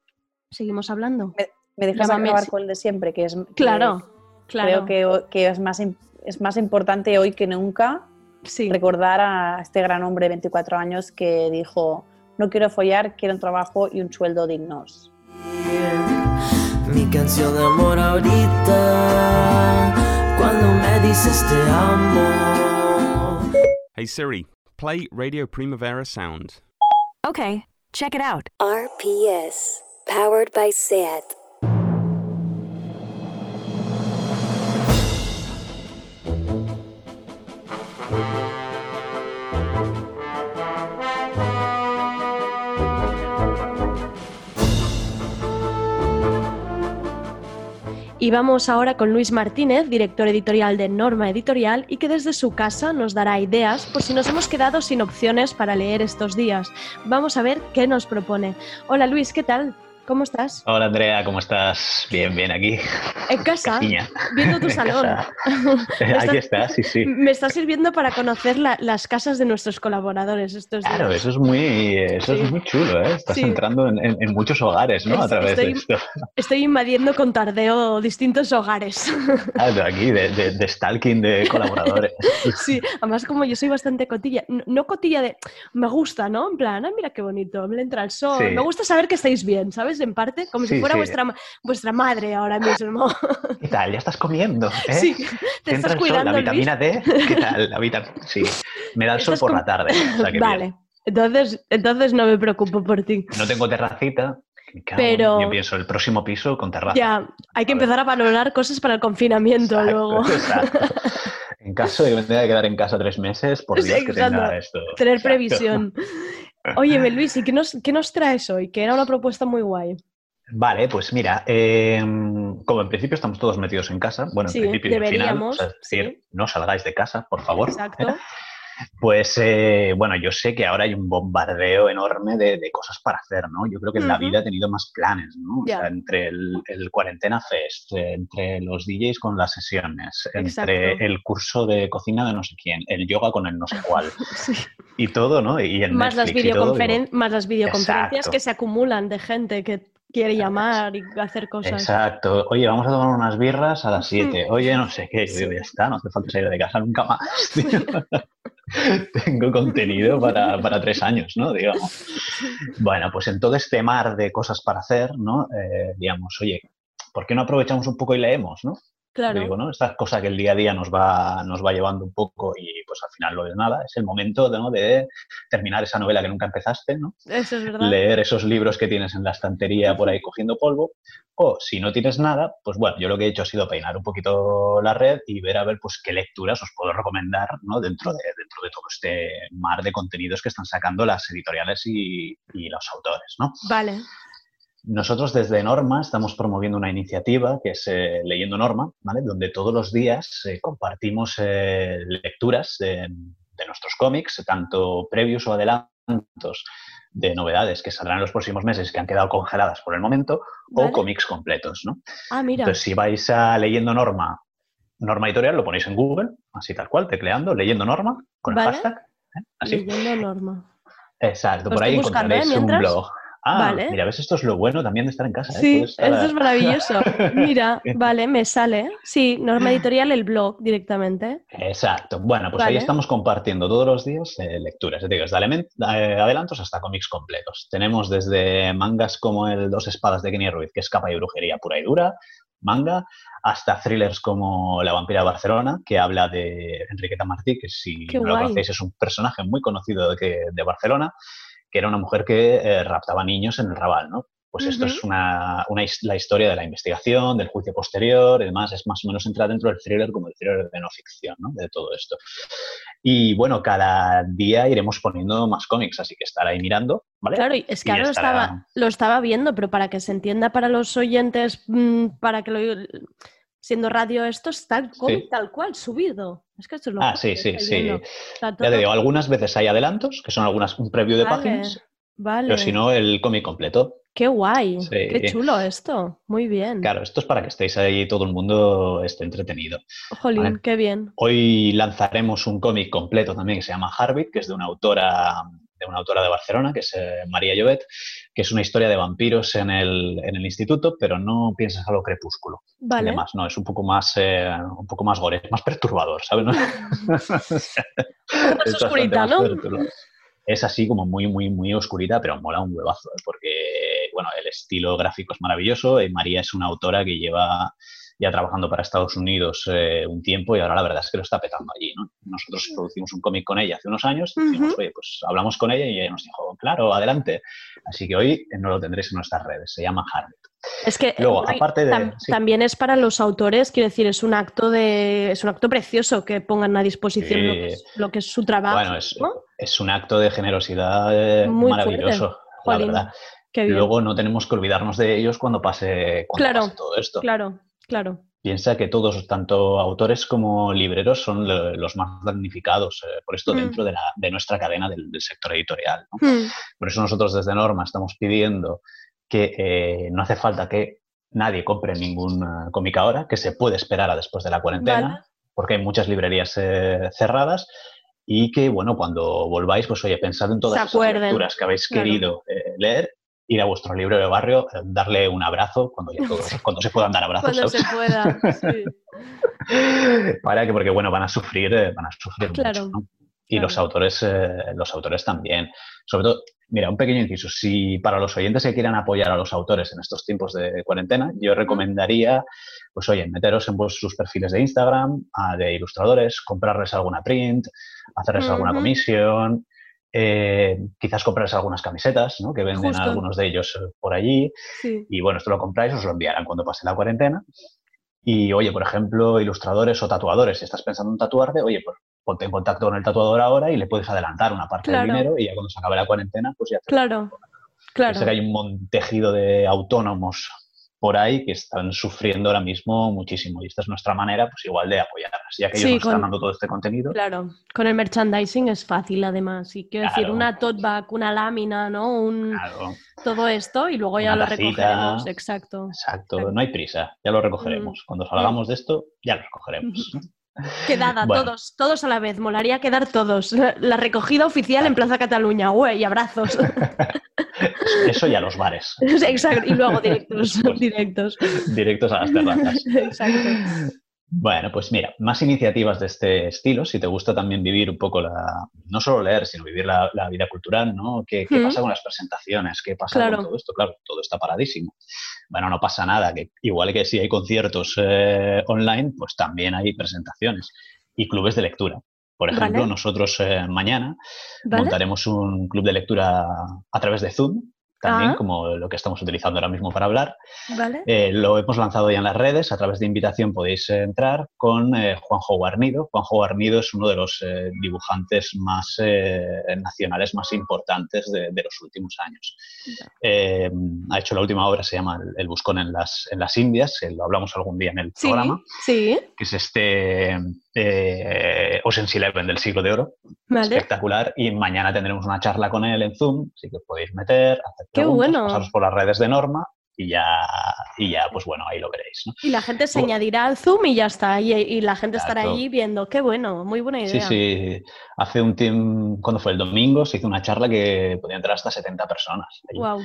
seguimos hablando. ¿Me dejas Llámame, acabar con el de siempre? Que es, que Claro, claro. Creo que, es, más, es más importante hoy que nunca sí. recordar a este gran hombre de 24 años que dijo, no quiero follar, quiero un trabajo y un sueldo dignos. Mi canción de amor ahorita, cuando me dices te amo. Hey Siri, play Radio Primavera Sound. Okay, check it out. RPS, powered by SAT. Y vamos ahora con Luis Martínez, director editorial de Norma Editorial, y que desde su casa nos dará ideas por si nos hemos quedado sin opciones para leer estos días. Vamos a ver qué nos propone. Hola Luis, ¿qué tal? ¿Cómo estás? Hola Andrea, ¿cómo estás? Bien, bien, aquí. En casa, Casiña. viendo tu En salón. Aquí está- está, sí, sí. Me está sirviendo para conocer la- las casas de nuestros colaboradores estos días. Claro, eso es muy, eso Sí. es muy chulo, ¿eh? Estás Sí. entrando en, en- en muchos hogares, ¿no? A través de estoy- esto. Estoy invadiendo con tardeo distintos hogares. Claro, aquí, de, de- de stalking de colaboradores. Sí, además como yo soy bastante cotilla, no, no cotilla de me gusta, ¿no? En plan, ah, mira qué bonito, me entra el sol. Sí. Me gusta saber que estáis bien, ¿sabes? En parte, como si Sí, fuera sí. vuestra, vuestra madre ahora mismo. ¿Qué tal? ¿Ya estás comiendo? ¿eh? Sí, te estás cuidando, la vitamina D, ¿qué tal? La vita- Sí, me da el sol por la tarde. o sea que vale, bien. entonces, entonces no me preocupo por ti. No tengo terracita. Pero- Yo pienso, el próximo piso con terraza. Ya, hay que A ver. empezar a valorar cosas para el confinamiento Exacto, luego. exacto. En caso de que me tenga que quedar en casa tres meses, por Sí, Dios que tenga esto. Tener Exacto. previsión. Óyeme, Luis, ¿y qué nos, qué nos traes hoy? Que era una propuesta muy guay. Vale, pues mira, eh, como en principio estamos todos metidos en casa, bueno, en principio y al final, deberíamos, o sea, es decir, sí. no salgáis de casa, por favor. Exacto. Pues eh, bueno, yo sé que ahora hay un bombardeo enorme de, de cosas para hacer, ¿no? Yo creo que en la vida he tenido más planes, ¿no? O sea, entre el, el Cuarentena Fest, eh, entre los DJs con las sesiones, entre el curso de cocina de no sé quién, el yoga con el no sé cuál. Sí. y todo, ¿no? Y en Más las, Netflix y todo, videoconferen- digo, más las videoconferencias Exacto. que se acumulan de gente que quiere llamar y hacer cosas. Exacto. Oye, vamos a tomar unas birras a las 7. Oye, no sé qué. Yo digo, ya está, no hace falta salir de casa nunca más. Tengo contenido para, para tres años, ¿no? Digamos. Bueno, pues en todo este mar de cosas para hacer, ¿no? Eh, digamos, oye, ¿por qué no aprovechamos un poco y leemos, ¿no? Claro. Digo, ¿no? Esta cosa que el día a día nos va, nos va llevando un poco y pues al final lo de nada, es el momento ¿no? de terminar esa novela que nunca empezaste, ¿no? Eso es verdad. leer esos libros que tienes en la estantería por ahí cogiendo polvo. O si no tienes nada, pues bueno, yo lo que he hecho ha sido peinar un poquito la red y ver a ver pues qué lecturas os puedo recomendar ¿no? dentro, de, dentro de todo este mar de contenidos que están sacando las editoriales y, y los autores. ¿no? Vale. Nosotros desde Norma estamos promoviendo una iniciativa que es eh, Leyendo Norma, ¿vale? donde todos los días eh, compartimos eh, lecturas de, de nuestros cómics, tanto previos o adelantos de novedades que saldrán en los próximos meses que han quedado congeladas por el momento, Vale. o cómics completos. ¿no? Ah, mira. Entonces, si vais a Leyendo Norma, Norma Editorial, lo ponéis en Google, así tal cual, tecleando, Leyendo Norma, con el hashtag. Así. Leyendo norma. Exacto, por ahí encontraréis un blog. Ah, Vale. mira, ves, esto es lo bueno también de estar en casa. ¿eh? Sí, estar eso es maravilloso. Mira, vale, me sale. Sí, norma editorial, el blog directamente. Exacto. Bueno, pues ahí estamos compartiendo todos los días eh, lecturas, desde eh, adelantos hasta cómics completos. Tenemos desde mangas como el Dos Espadas de Kenny Ruiz, que es capa y brujería pura y dura, manga, hasta thrillers como La vampira de Barcelona, que habla de Enriqueta Martí, que si Qué no lo guay. conocéis es un personaje muy conocido de Barcelona, que era una mujer que eh, raptaba niños en el Raval, ¿no? Pues esto es una, la historia de la investigación, del juicio posterior, y demás, es más o menos entrar dentro del thriller como el thriller de no ficción, ¿no? De todo esto. Y bueno, cada día iremos poniendo más cómics, así que estar ahí mirando, ¿vale? Claro, es que Y ahora lo estará- estaba, lo estaba viendo, pero para que se entienda para los oyentes, mm, para que lo siendo radio esto está el cómic Sí. tal cual subido. Es que esto es lo Ah, sí, sí, sí. Ya te digo, algunas veces hay adelantos, que son algunas un preview de Vale, páginas, Vale. pero si no, el cómic completo. Qué guay, Sí. qué chulo esto. Muy bien. Claro, esto es para que estéis ahí, todo el mundo esté entretenido. Jolín, Vale. qué bien. Hoy lanzaremos un cómic completo también que se llama Harvit, que es de una autora de una autora de Barcelona, que es eh, María Llobet, que es una historia de vampiros en el, en el instituto, pero no piensas a lo crepúsculo. y Vale. demás, no, es un poco más, eh, un poco más gore, más perturbador, ¿sabes? ¿No? Es oscurita, ¿no? Es así como muy, muy, muy oscurita, pero mola un huevazo, ¿eh? porque, bueno, el estilo gráfico es maravilloso. y María es una autora que lleva ya trabajando para Estados Unidos eh, un tiempo y ahora la verdad es que lo está petando allí, ¿no? Nosotros producimos un cómic con ella hace unos años, y dijimos, oye, pues hablamos con ella y ella nos dijo, claro, adelante. Así que hoy eh, no lo tendréis en nuestras redes, se llama Harvard. Es que Luego, aparte de- tam- sí. también es para los autores, quiero decir, es un acto de es un acto precioso que pongan a disposición lo, que es, lo que es su trabajo. Bueno, es, ¿no? es un acto de generosidad eh, Muy maravilloso, la verdad. Luego no tenemos que olvidarnos de ellos cuando pase, cuando Claro, pase todo esto. Claro, claro. Piensa que todos, tanto autores como libreros, son lo- los más damnificados eh, por esto Mm. dentro de, la- de nuestra cadena del, del sector editorial. ¿no? Hmm, Por eso nosotros desde Norma estamos pidiendo que eh, no hace falta que nadie compre ningún eh, cómic ahora, que se puede esperar a después de la cuarentena, Vale. porque hay muchas librerías eh, cerradas y que, bueno, cuando volváis, pues oye, pensad en todas acuerden. lecturas que habéis Claro. querido eh, leer, ir a vuestro libro de barrio, eh, darle un abrazo cuando, ya todos- cuando se puedan dar abrazos. Cuando se pueda. sí. Para que, porque bueno, van a sufrir, eh, van a sufrir Claro, mucho, ¿no? Y claro. los autores, eh, los autores también. Sobre todo, mira, un pequeño inciso. Si para los oyentes que quieran apoyar a los autores en estos tiempos de cuarentena, yo recomendaría, pues oye, meteros en vos- sus perfiles de Instagram, a de ilustradores, comprarles alguna print, hacerles alguna comisión, eh, quizás comprarles algunas camisetas, ¿no? Que venden Justo. algunos de ellos eh, por allí. Sí. Y bueno, esto lo compráis, os lo enviarán cuando pase la cuarentena. Y oye, por ejemplo, ilustradores o tatuadores, si estás pensando en tatuarte, oye, pues ponte en contacto con el tatuador ahora y le puedes adelantar una parte Claro. del dinero y ya cuando se acabe la cuarentena, pues ya te Claro, claro. Sé que hay un tejido de autónomos por ahí que están sufriendo ahora mismo muchísimo y esta es nuestra manera, pues igual de apoyarlas, ya que ellos Sí, nos están dando todo este contenido. Claro, con el merchandising es fácil además. Y quiero decir, una tote bag, una lámina, ¿no? Un, Claro, todo esto y luego ya lo tacita. recogeremos. Exacto. exacto, no hay prisa, ya lo recogeremos. Cuando salgamos de esto, ya lo recogeremos. Quedada, Bueno. todos, todos a la vez. Molaría quedar todos. La, recogida oficial en Plaza Cataluña. Güey, y abrazos. Eso y a los bares. Exacto. Y luego directos. directos. Directos a las terrazas. Exacto. Bueno, pues mira, más iniciativas de este estilo, si te gusta también vivir un poco la, no solo leer, sino vivir la, la vida cultural, ¿no? ¿Qué, qué Mm. pasa con las presentaciones? ¿Qué pasa Claro. con todo esto? Claro, todo está paradísimo. Bueno, no pasa nada, que igual que si hay conciertos eh, online, pues también hay presentaciones y clubes de lectura. Por ejemplo, Vale. nosotros eh, mañana ¿Vale? montaremos un club de lectura a través de Zoom, también como lo que estamos utilizando ahora mismo para hablar. ¿Vale? Eh, lo hemos lanzado ya en las redes, a través de invitación podéis entrar con eh, Juanjo Guarnido. Juanjo Guarnido es uno de los eh, dibujantes más nacionales más importantes de, de los últimos años. Ha hecho la última obra, se llama El, El Buscón en las, en las Indias, que lo hablamos algún día en el Sí, programa, sí. que es este eh, Ocean's Eleven del siglo de oro, Vale. espectacular. Y mañana tendremos una charla con él en Zoom, así que os podéis meter, hacer Qué preguntas, bueno. pasaros por las redes de Norma y ya, y ya, pues bueno, ahí lo veréis. ¿no? Y la gente se Bu- añadirá al Zoom y ya está. Y, y la gente estará allí viendo. Qué bueno, muy buena Sí, idea. sí. Hace un tiempo, cuando fue el domingo, se hizo una charla que podía entrar hasta 70 personas. allí. Wow.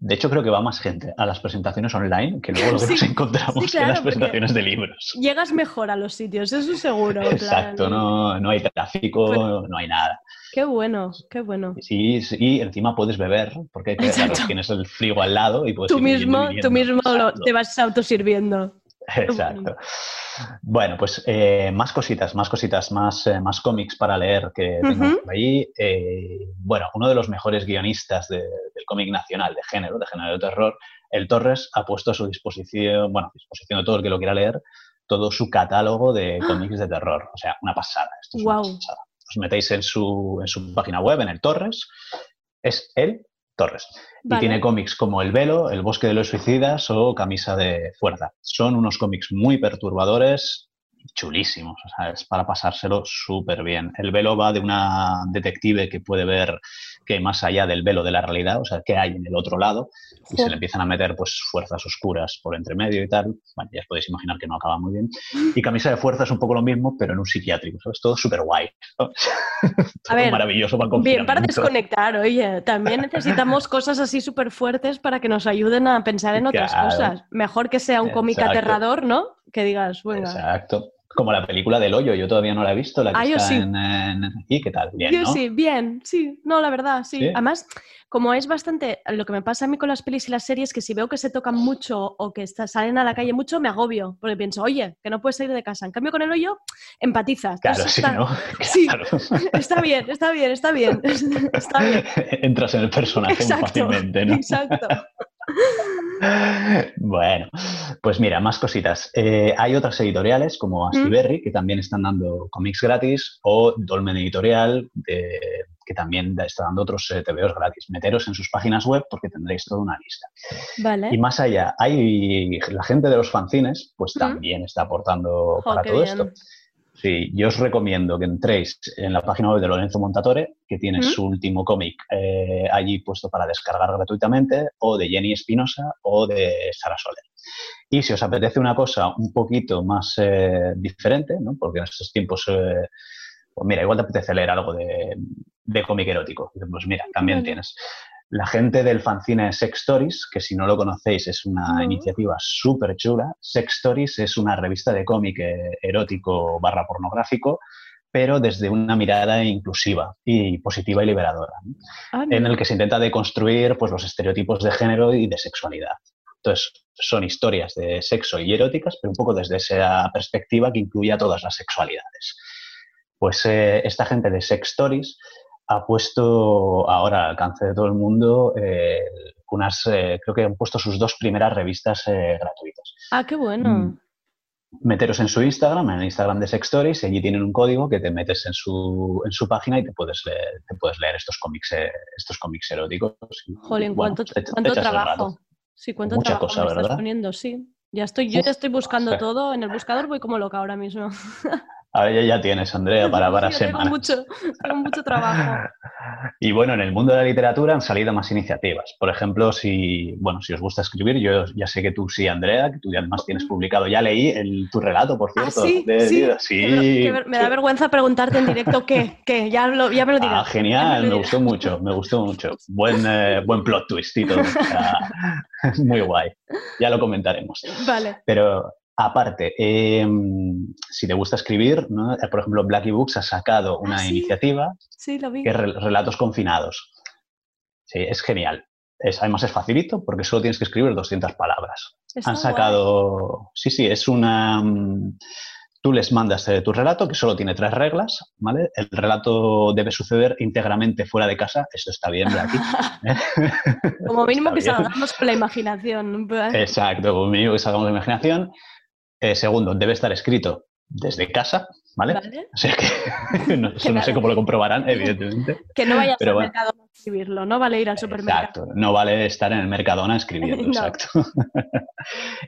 De hecho, creo que va más gente a las presentaciones online que luego lo que Sí, nos encontramos sí, claro, en las presentaciones de libros. Llegas mejor a los sitios, eso seguro. en Exacto, plan, no, no hay tráfico, Pero- no hay nada. Qué bueno, qué bueno. Sí, sí, y encima puedes beber, porque claro, tienes el frigo al lado y puedes Tú ir mismo, tú mismo lo- te vas autosirviendo. Exacto. Bueno, pues eh, más cositas, más cositas, más, eh, más cómics para leer que tengo por ahí. Eh, bueno, uno de los mejores guionistas de- del cómic nacional de género, de género de terror, el Torres, ha puesto a su disposición, bueno, a disposición de todo el que lo quiera leer, todo su catálogo de cómics de terror. O sea, una pasada. Esto es una Guau. pasada. Os metéis en su, en su página web, en el Torres, es el Torres. Y tiene cómics como El Velo, El Bosque de los Suicidas o Camisa de Fuerza. Son unos cómics muy perturbadores, chulísimos, o sea, es para pasárselo súper bien. El Velo va de una detective que puede ver que hay más allá del velo de la realidad, o sea, qué hay en el otro lado, y se le empiezan a meter pues fuerzas oscuras por entre medio y tal. Bueno, ya os podéis imaginar que no acaba muy bien. Y Camisa de Fuerza es un poco lo mismo, pero en un psiquiátrico, ¿sabes? Todo súper guay. A ver, maravilloso para Bien, para desconectar, oye, también necesitamos cosas así súper fuertes para que nos ayuden a pensar en otras Claro. cosas. Mejor que sea un cómic aterrador, ¿no? Que digas, venga. Exacto. Como la película del hoyo, yo todavía no la he visto, la que Ah, yo está sí. en, en- ¿Y qué tal? Bien, Yo ¿no? sí, bien, sí, no, la verdad, sí. ¿Sí? Además, como es bastante, lo que me pasa a mí con las pelis y las series, que si veo que se tocan mucho o que está- salen a la calle mucho, me agobio, porque pienso, oye, que no puedes salir de casa. En cambio, con el hoyo, empatizas. Claro, Entonces sí, está, ¿no? sí. Claro. está bien, está bien, está bien, está bien. Entras en el personaje muy fácilmente, ¿no? exacto. Bueno, pues mira, más cositas. Eh, hay otras editoriales como. Astiberri que también están dando cómics gratis o Dolmen Editorial que también está dando otros eh, TVOs gratis. Meteros en sus páginas web porque tendréis toda una lista. Vale. Y más allá, hay la gente de los fanzines, pues también está aportando para todo bien. esto. Sí, yo os recomiendo que entréis en la página web de Lorenzo Montatore, que tiene su último cómic eh, allí puesto para descargar gratuitamente, o de Jenny Espinosa o de Sara Soler. Y si os apetece una cosa un poquito más eh, diferente, ¿no? porque en estos tiempos, eh, pues mira, igual te apetece leer algo de, de cómic erótico, pues mira, también tienes. La gente del fanzine Sex Stories, que si no lo conocéis es una iniciativa súper chula. Sex Stories es una revista de cómic eh, erótico barra pornográfico, pero desde una mirada inclusiva y positiva y liberadora. Ah, en el que se intenta deconstruir pues, los estereotipos de género y de sexualidad. Entonces, son historias de sexo y eróticas, pero un poco desde esa perspectiva que incluye a todas las sexualidades. Pues eh, esta gente de Sex Stories ha puesto ahora al alcance de todo el mundo eh, unas, eh, creo que han puesto sus dos primeras revistas eh, gratuitas. Ah, qué bueno. Mm. Meteros en su Instagram, en el Instagram de Sex Stories, y allí tienen un código que te metes en su, en su página y te puedes leer, te puedes leer estos cómics, eh, estos cómics eróticos. Jolín, bueno, cuánto, te- te cuánto rato. trabajo. Sí, cuánto Mucha trabajo cosa, me estás ¿verdad? poniendo, sí. Ya estoy, yo ya estoy buscando todo en el buscador, voy como loca ahora mismo. Ahora ya, ya tienes, Andrea, para, para Sí, tengo mucho, tengo mucho trabajo. Y bueno, en el mundo de la literatura han salido más iniciativas. Por ejemplo, si, bueno, si os gusta escribir, yo ya sé que tú sí, Andrea, que tú además tienes publicado, ya leí el, tu relato, por Ah, cierto. sí, de- sí. sí. Que me- que me- me da vergüenza preguntarte en directo qué, qué, ya, lo- ya me lo dirás. Ah, genial, me gustó mucho, me gustó mucho. Buen, eh, buen plot twist y todo. O sea, muy guay. Ya lo comentaremos. Vale. Pero aparte, eh, si te gusta escribir, ¿no? Eh, por ejemplo, Blacky Books ha sacado una Ah, sí. iniciativa Sí, lo vi. que es Rel- Relatos Confinados. Sí, es genial. Es, además es facilito porque solo tienes que escribir 200 palabras. Está Han sacado... Sí, sí, es una... mm, Tú les mandas eh, tu relato, que solo tiene tres reglas, ¿vale? El relato debe suceder íntegramente fuera de casa. Eso está bien, Blacky. Como mínimo que salgamos con la imaginación. Exacto, como mínimo que sacamos de imaginación. Eh, segundo, debe estar escrito desde casa, ¿vale? Vale. O sea que no, eso no sé cómo lo comprobarán, evidentemente. Que no vayas Pero al bueno. mercado a escribirlo, no vale ir al supermercado. Exacto, no vale estar en el Mercadona escribiendo, No. exacto.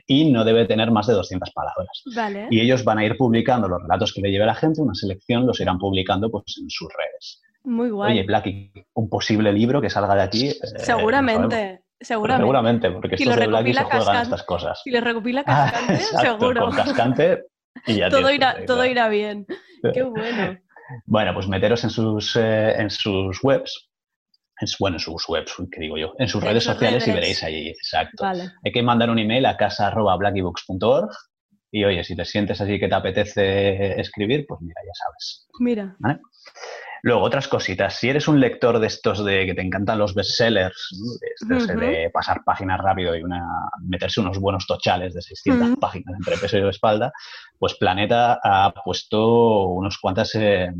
y no debe tener más de 200 palabras. Vale. Y ellos van a ir publicando los relatos que le lleve la gente, una selección los irán publicando pues, en sus redes. Muy guay. Oye, Blacky, un posible libro que salga de aquí. eh, sabemos. Seguramente, seguramente. Seguramente, porque Si estos lo de Blacky se juegan estas cosas. Si le recopila Ah, Cascante, exacto, seguro. Con cascante y ya todo irá, todo claro. irá bien. Qué bueno. Bueno, pues meteros en sus, eh, en sus webs, en bueno, en sus webs, ¿qué digo yo? En sus En redes sus sociales y veréis allí, exacto. Vale. Hay que mandar un email a casa.blackybooks.org y oye, si te sientes así que te apetece escribir, pues mira, ya sabes. Mira. ¿vale? Luego, otras cositas. Si eres un lector de estos de que te encantan los bestsellers, ¿no? de, pasar páginas rápido y una, meterse unos buenos tochales de 600 Ujú. páginas entre peso y espalda, pues Planeta ha puesto unos cuantas eh,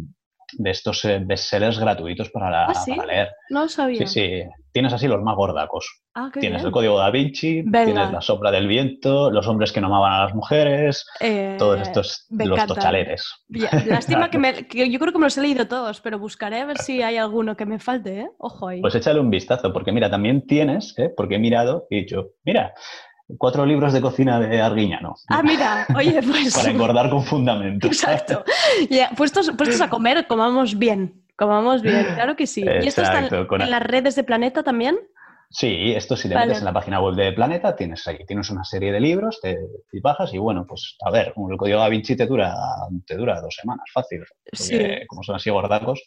de estos eh, bestsellers gratuitos para, la- ¿Ah, sí? para leer. No lo sabía. Sí, sí. Tienes así los más gordacos. Ah, Tienes bien. el Código da Vinci, Venga. tienes La Sombra del Viento, Los hombres que no amaban a las mujeres, Eh, todos estos, los. Ya, Lástima que, me, que yo creo que me los he leído todos, pero buscaré a ver si hay alguno que me falte, ¿eh? Ojo ahí. Pues échale un vistazo, porque mira, también tienes, ¿eh? porque he mirado y he dicho, mira, cuatro libros de cocina de Arguiñano. Ah, mira, oye, pues. Para engordar con fundamento. Exacto. Ya, puestos, puestos a comer, comamos bien. Comamos bien, claro que sí. ¿Y esto está en, Exacto, con- en las redes de Planeta también? Sí, esto si te Vale. metes en la página web de Planeta, tienes ahí, tienes una serie de libros, te, te bajas y bueno, pues a ver, el código da Vinci te dura, te dura dos semanas, fácil, porque Sí. como son así gordacos.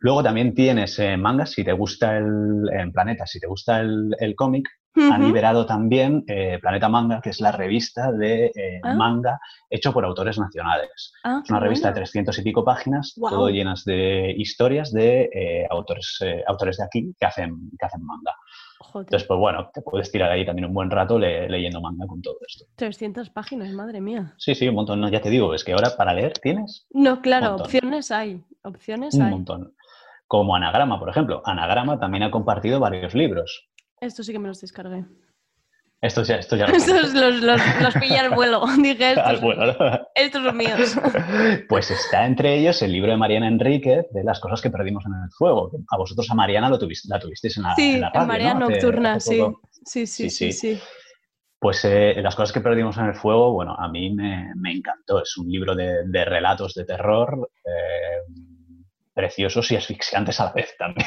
Luego también tienes eh, mangas, si te gusta el, en Planeta, si te gusta el, el cómic, han Ujú. liberado también eh, Planeta Manga, que es la revista de eh, Ah. manga hecho por autores nacionales. Ah, Es una revista de bueno. 300 y pico páginas, todo llenas de historias de eh, autores, autores de aquí que hacen, que hacen manga. Joder, Entonces, pues bueno, te puedes tirar ahí también un buen rato le- leyendo manga con todo esto. 300 páginas, madre mía. Sí, sí, un montón. No, ya te digo, es que ahora para leer tienes No, claro, opciones hay. Opciones un hay. montón. Como Anagrama, por ejemplo. Anagrama también ha compartido varios libros. Esto sí que me los descargué. Esto ya, esto ya lo Estos los, los, los pillé al vuelo. Dije, estos, Al vuelo, ¿no? estos son míos. Pues está entre ellos el libro de Mariana Enrique de las cosas que perdimos en el fuego. A vosotros a Mariana lo tuviste, la tuvisteis en la, Sí, en la en radio, Marea ¿no? Hace- Nocturna, hace sí. poco. Sí, sí, Sí, sí, sí. Pues eh, las cosas que perdimos en el fuego, bueno, a mí me, me encantó. Es un libro de, de relatos de terror eh, preciosos y asfixiantes a la vez también.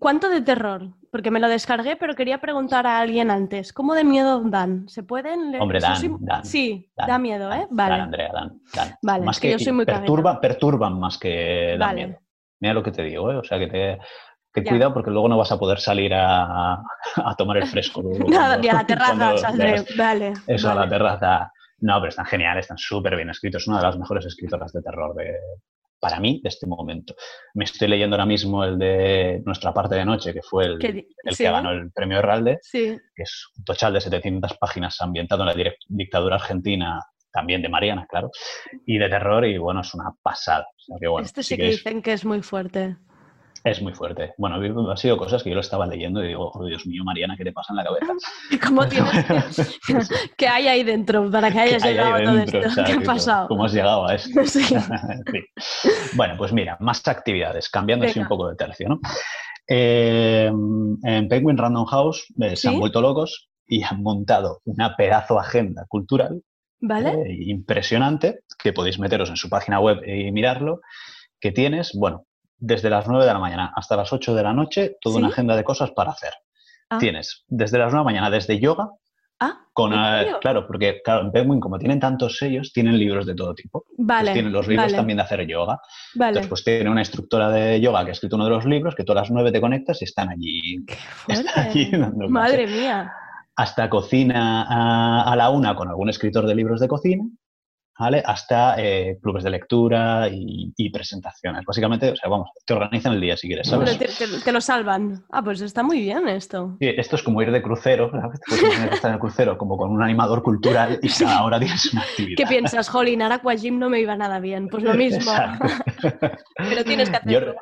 ¿Cuánto de terror? Porque me lo descargué, pero quería preguntar a alguien antes. ¿Cómo de miedo dan? ¿Se pueden leer? Hombre, dan, sí, dan, Sí, dan, da miedo, ¿eh? Dan, Vale. Andrea, dan, dan. Vale, Más que que, yo soy muy perturban, perturban más que dan Vale. miedo. Mira lo que te digo, ¿eh? O sea, que te que Ya. cuidado porque luego no vas a poder salir a, a tomar el fresco. luego Nada, cuando- ni a la terraza saldré. Vale. Eso, a la terraza. No, pero están geniales, están súper bien escritos. Es una de las mejores escritoras de terror de, para mí de este momento. Me estoy leyendo ahora mismo el de Nuestra parte de noche, que fue el, el sí. que ganó el premio Herralde, Sí, que es un tochal de 700 páginas ambientado en la dictadura argentina, también de Mariana, claro, y de terror, y bueno, es una pasada. O sea que, bueno, este sí sí que que es, dicen que es muy fuerte. Es muy fuerte. Bueno, ha sido cosas que yo lo estaba leyendo y digo, oh, Dios mío, Mariana, ¿qué te pasa en la cabeza? ¿Y cómo tienes que, que hay ahí dentro para que hayas ¿Qué hay ahí llegado a todo esto? ¿Qué ha pasado? ¿Cómo has llegado a esto? Sí. Sí. Bueno, pues mira, más actividades, cambiando así un Venga. poco de tercio, ¿no? Eh, en Penguin Random House eh, se han vuelto locos y han montado una pedazo agenda cultural ¿Vale? eh, impresionante que podéis meteros en su página web y mirarlo, que tienes, bueno, desde las 9 de la mañana hasta las 8 de la noche, toda una agenda de cosas para hacer. Ah. Tienes desde las 9 de la mañana, desde yoga, Ah, claro, porque claro, en Penguin, como tienen tantos sellos, tienen libros de todo tipo. Pues Vale, tienen los libros vale. también de hacer yoga. Vale. Entonces, pues tiene una instructora de yoga que ha escrito uno de los libros, que a las 9 te conectas y están allí, están allí dando clase. Madre mía. Hasta cocina a, a la una con algún escritor de libros de cocina, ¿vale? Hasta eh, clubes de lectura y, y presentaciones. Básicamente, o sea, vamos, te organizan el día si quieres, ¿sabes? Te, te- te lo salvan. Ah, pues está muy bien esto. Sí, Esto es como ir de crucero, ¿sabes? Tienes que estar en el crucero como con un animador cultural y cada hora tienes una actividad. ¿Qué piensas, Jolín? Ahora Aquagym no me iba nada bien. Pues lo mismo. Pero tienes que Yo, hacerlo.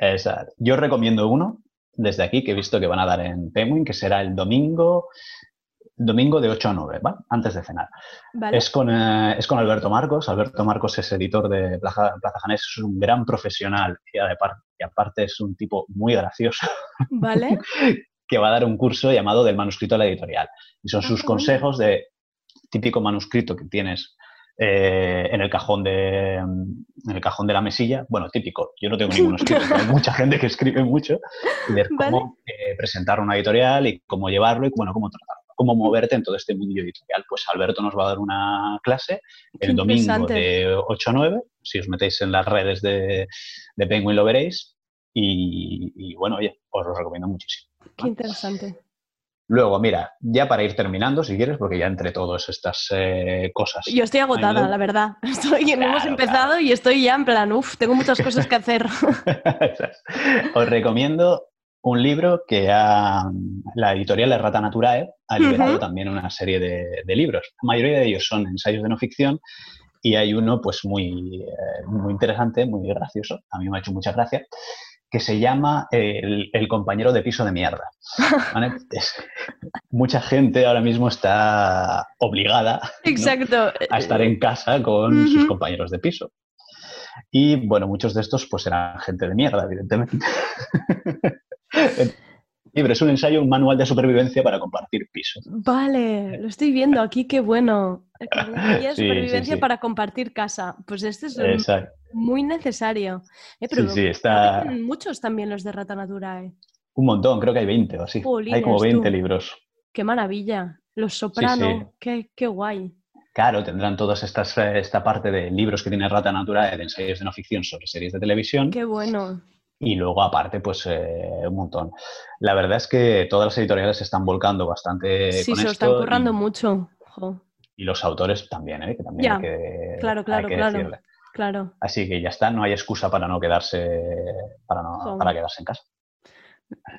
exacto. Yo recomiendo uno desde aquí que he visto que van a dar en Penguin, que será el domingo, domingo de 8 a 9, ¿vale? Antes de cenar. Vale. Es, con, eh, es con Alberto Marcos. Alberto Marcos es editor de Plaza, Plaza Janés, es un gran profesional y aparte, y aparte es un tipo muy gracioso Vale. que va a dar un curso llamado del manuscrito a la editorial. Y son sus qué bueno. consejos de típico manuscrito que tienes eh, en el cajón de en el cajón de la mesilla. Bueno, típico. Yo no tengo ninguno escrito, pero hay mucha gente que escribe mucho. Y ver cómo eh, presentar una editorial y cómo llevarlo y bueno, cómo tratarlo. Cómo moverte en todo este mundo editorial. Pues Alberto nos va a dar una clase Qué el domingo de 8 a 9. Si os metéis en las redes de, de Penguin lo veréis. Y, y bueno, oye, os lo recomiendo muchísimo. Qué interesante. Luego, mira, ya para ir terminando, si quieres, porque ya entre todas estas eh, cosas. Yo estoy agotada, la verdad. Estoy, hemos Claro, empezado y estoy ya en plan, uff, tengo muchas cosas que hacer. Os recomiendo un libro que ha, la editorial de Rata Naturae ha liberado también una serie de, de libros. La mayoría de ellos son ensayos de no ficción y hay uno pues muy, eh, muy interesante, muy gracioso, a mí me ha hecho mucha gracia, que se llama eh, el, el compañero de piso de mierda. ¿vale? Es- mucha gente ahora mismo está obligada ¿no? Exacto. a estar en casa con sus compañeros de piso. Y bueno, muchos de estos pues eran gente de mierda, evidentemente. El libro es un ensayo, un manual de supervivencia para compartir piso. Vale, lo estoy viendo aquí, qué bueno. De guía de Sí, sí, supervivencia sí. para compartir casa. Pues este es Exacto. muy necesario. Eh, pero Sí, está muchos también los de Rata Naturae. un montón, creo que hay 20 o así. Hay como Jolines, 20 tú. libros. Qué maravilla. Los Soprano. Qué, qué guay. Claro, tendrán todas estas, eh, esta parte de libros que tiene Rata Natural, de ensayos de no ficción sobre series de televisión. Qué bueno. Y luego, aparte, pues eh, un montón. La verdad es que todas las editoriales se están volcando bastante Sí, con se lo están currando y- mucho. Jo, Y los autores también, ¿eh? que también Ya, hay que, claro, hay claro, que claro. decirle. Claro. Así que ya está, no hay excusa para no quedarse, para, no, Jo. para quedarse en casa.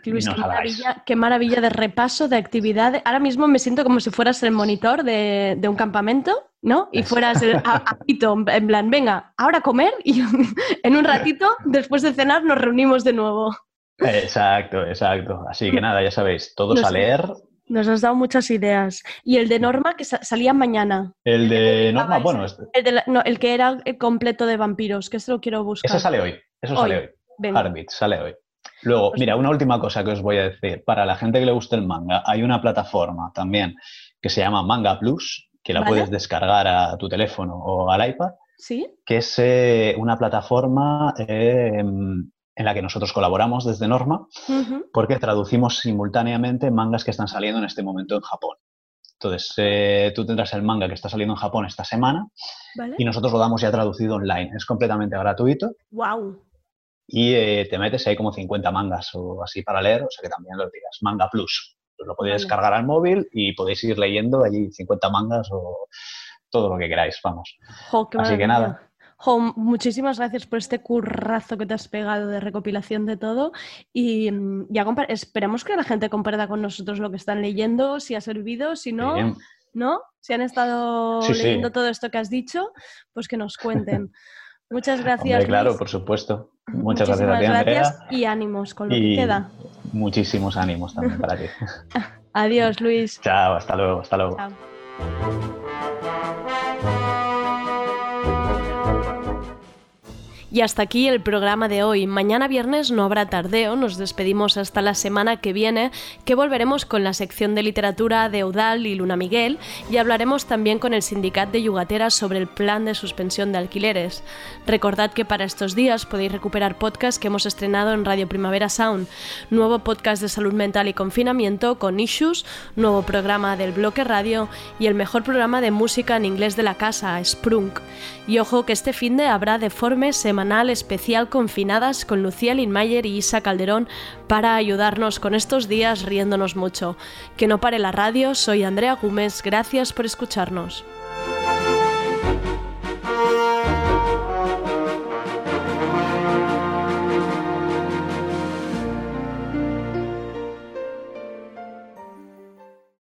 Luis, no qué maravilla, qué maravilla de repaso, de actividad. Ahora mismo me siento como si fueras el monitor de, de un campamento, ¿no? Y fueras el apito, en plan, venga, ahora a comer y en un ratito, después de cenar, nos reunimos de nuevo. Exacto, exacto. Así que nada, ya sabéis, todos a leer. Nos has dado muchas ideas. Y el de Norma, que sa- salía mañana. El de Norma, bueno, este- El, de la- no, el que era el completo de vampiros, que este lo quiero buscar. ese sale hoy. Eso Hoy. sale hoy. Venga. Sale hoy. Luego, Pues mira, una última cosa que os voy a decir. Para la gente que le guste el manga, hay una plataforma también que se llama Manga Plus, que la Vale. puedes descargar a tu teléfono o al iPad, ¿Sí? que es eh, una plataforma eh, en la que nosotros colaboramos desde Norma, porque traducimos simultáneamente mangas que están saliendo en este momento en Japón. Entonces, eh, tú tendrás el manga que está saliendo en Japón esta semana ¿Vale? y nosotros lo damos ya traducido online. Es completamente gratuito Wow. Y eh, te metes, hay como 50 mangas o así para leer, o sea que también lo digas, Manga Plus. Pues lo podéis Vale. descargar al móvil y podéis ir leyendo allí 50 mangas o todo lo que queráis, vamos. Jo, qué Así que nada. Jo, muchísimas gracias por este currazo que te has pegado de recopilación de todo. Y mm, ya esperemos que la gente comparta con nosotros lo que están leyendo, si ha servido, si no, Bien. ¿no? Si han estado Sí, sí. leyendo todo esto que has dicho, pues que nos cuenten. Muchas gracias. Hombre, claro, Luis. por supuesto. Muchas gracias a ti, Andrea. gracias y ánimos con lo Y que queda. muchísimos ánimos también para ti. Adiós, Luis. Chao, hasta luego, hasta luego. Chao. Y hasta aquí el programa de hoy. Mañana viernes no habrá tardeo, nos despedimos hasta la semana que viene, que volveremos con la sección de literatura de Eudal y Luna Miguel y hablaremos también con el sindicato de yugateras sobre el plan de suspensión de alquileres. Recordad que para estos días podéis recuperar podcast que hemos estrenado en Radio Primavera Sound, nuevo podcast de salud mental y confinamiento con Issues, nuevo programa del bloque radio y el mejor programa de música en inglés de la casa, Sprunk. Y ojo que este fin de habrá deforme semanal especial Confinadas con Lucía Linmayer y Isa Calderón para ayudarnos con estos días riéndonos mucho. Que no pare la radio, soy Andrea Gómez, gracias por escucharnos.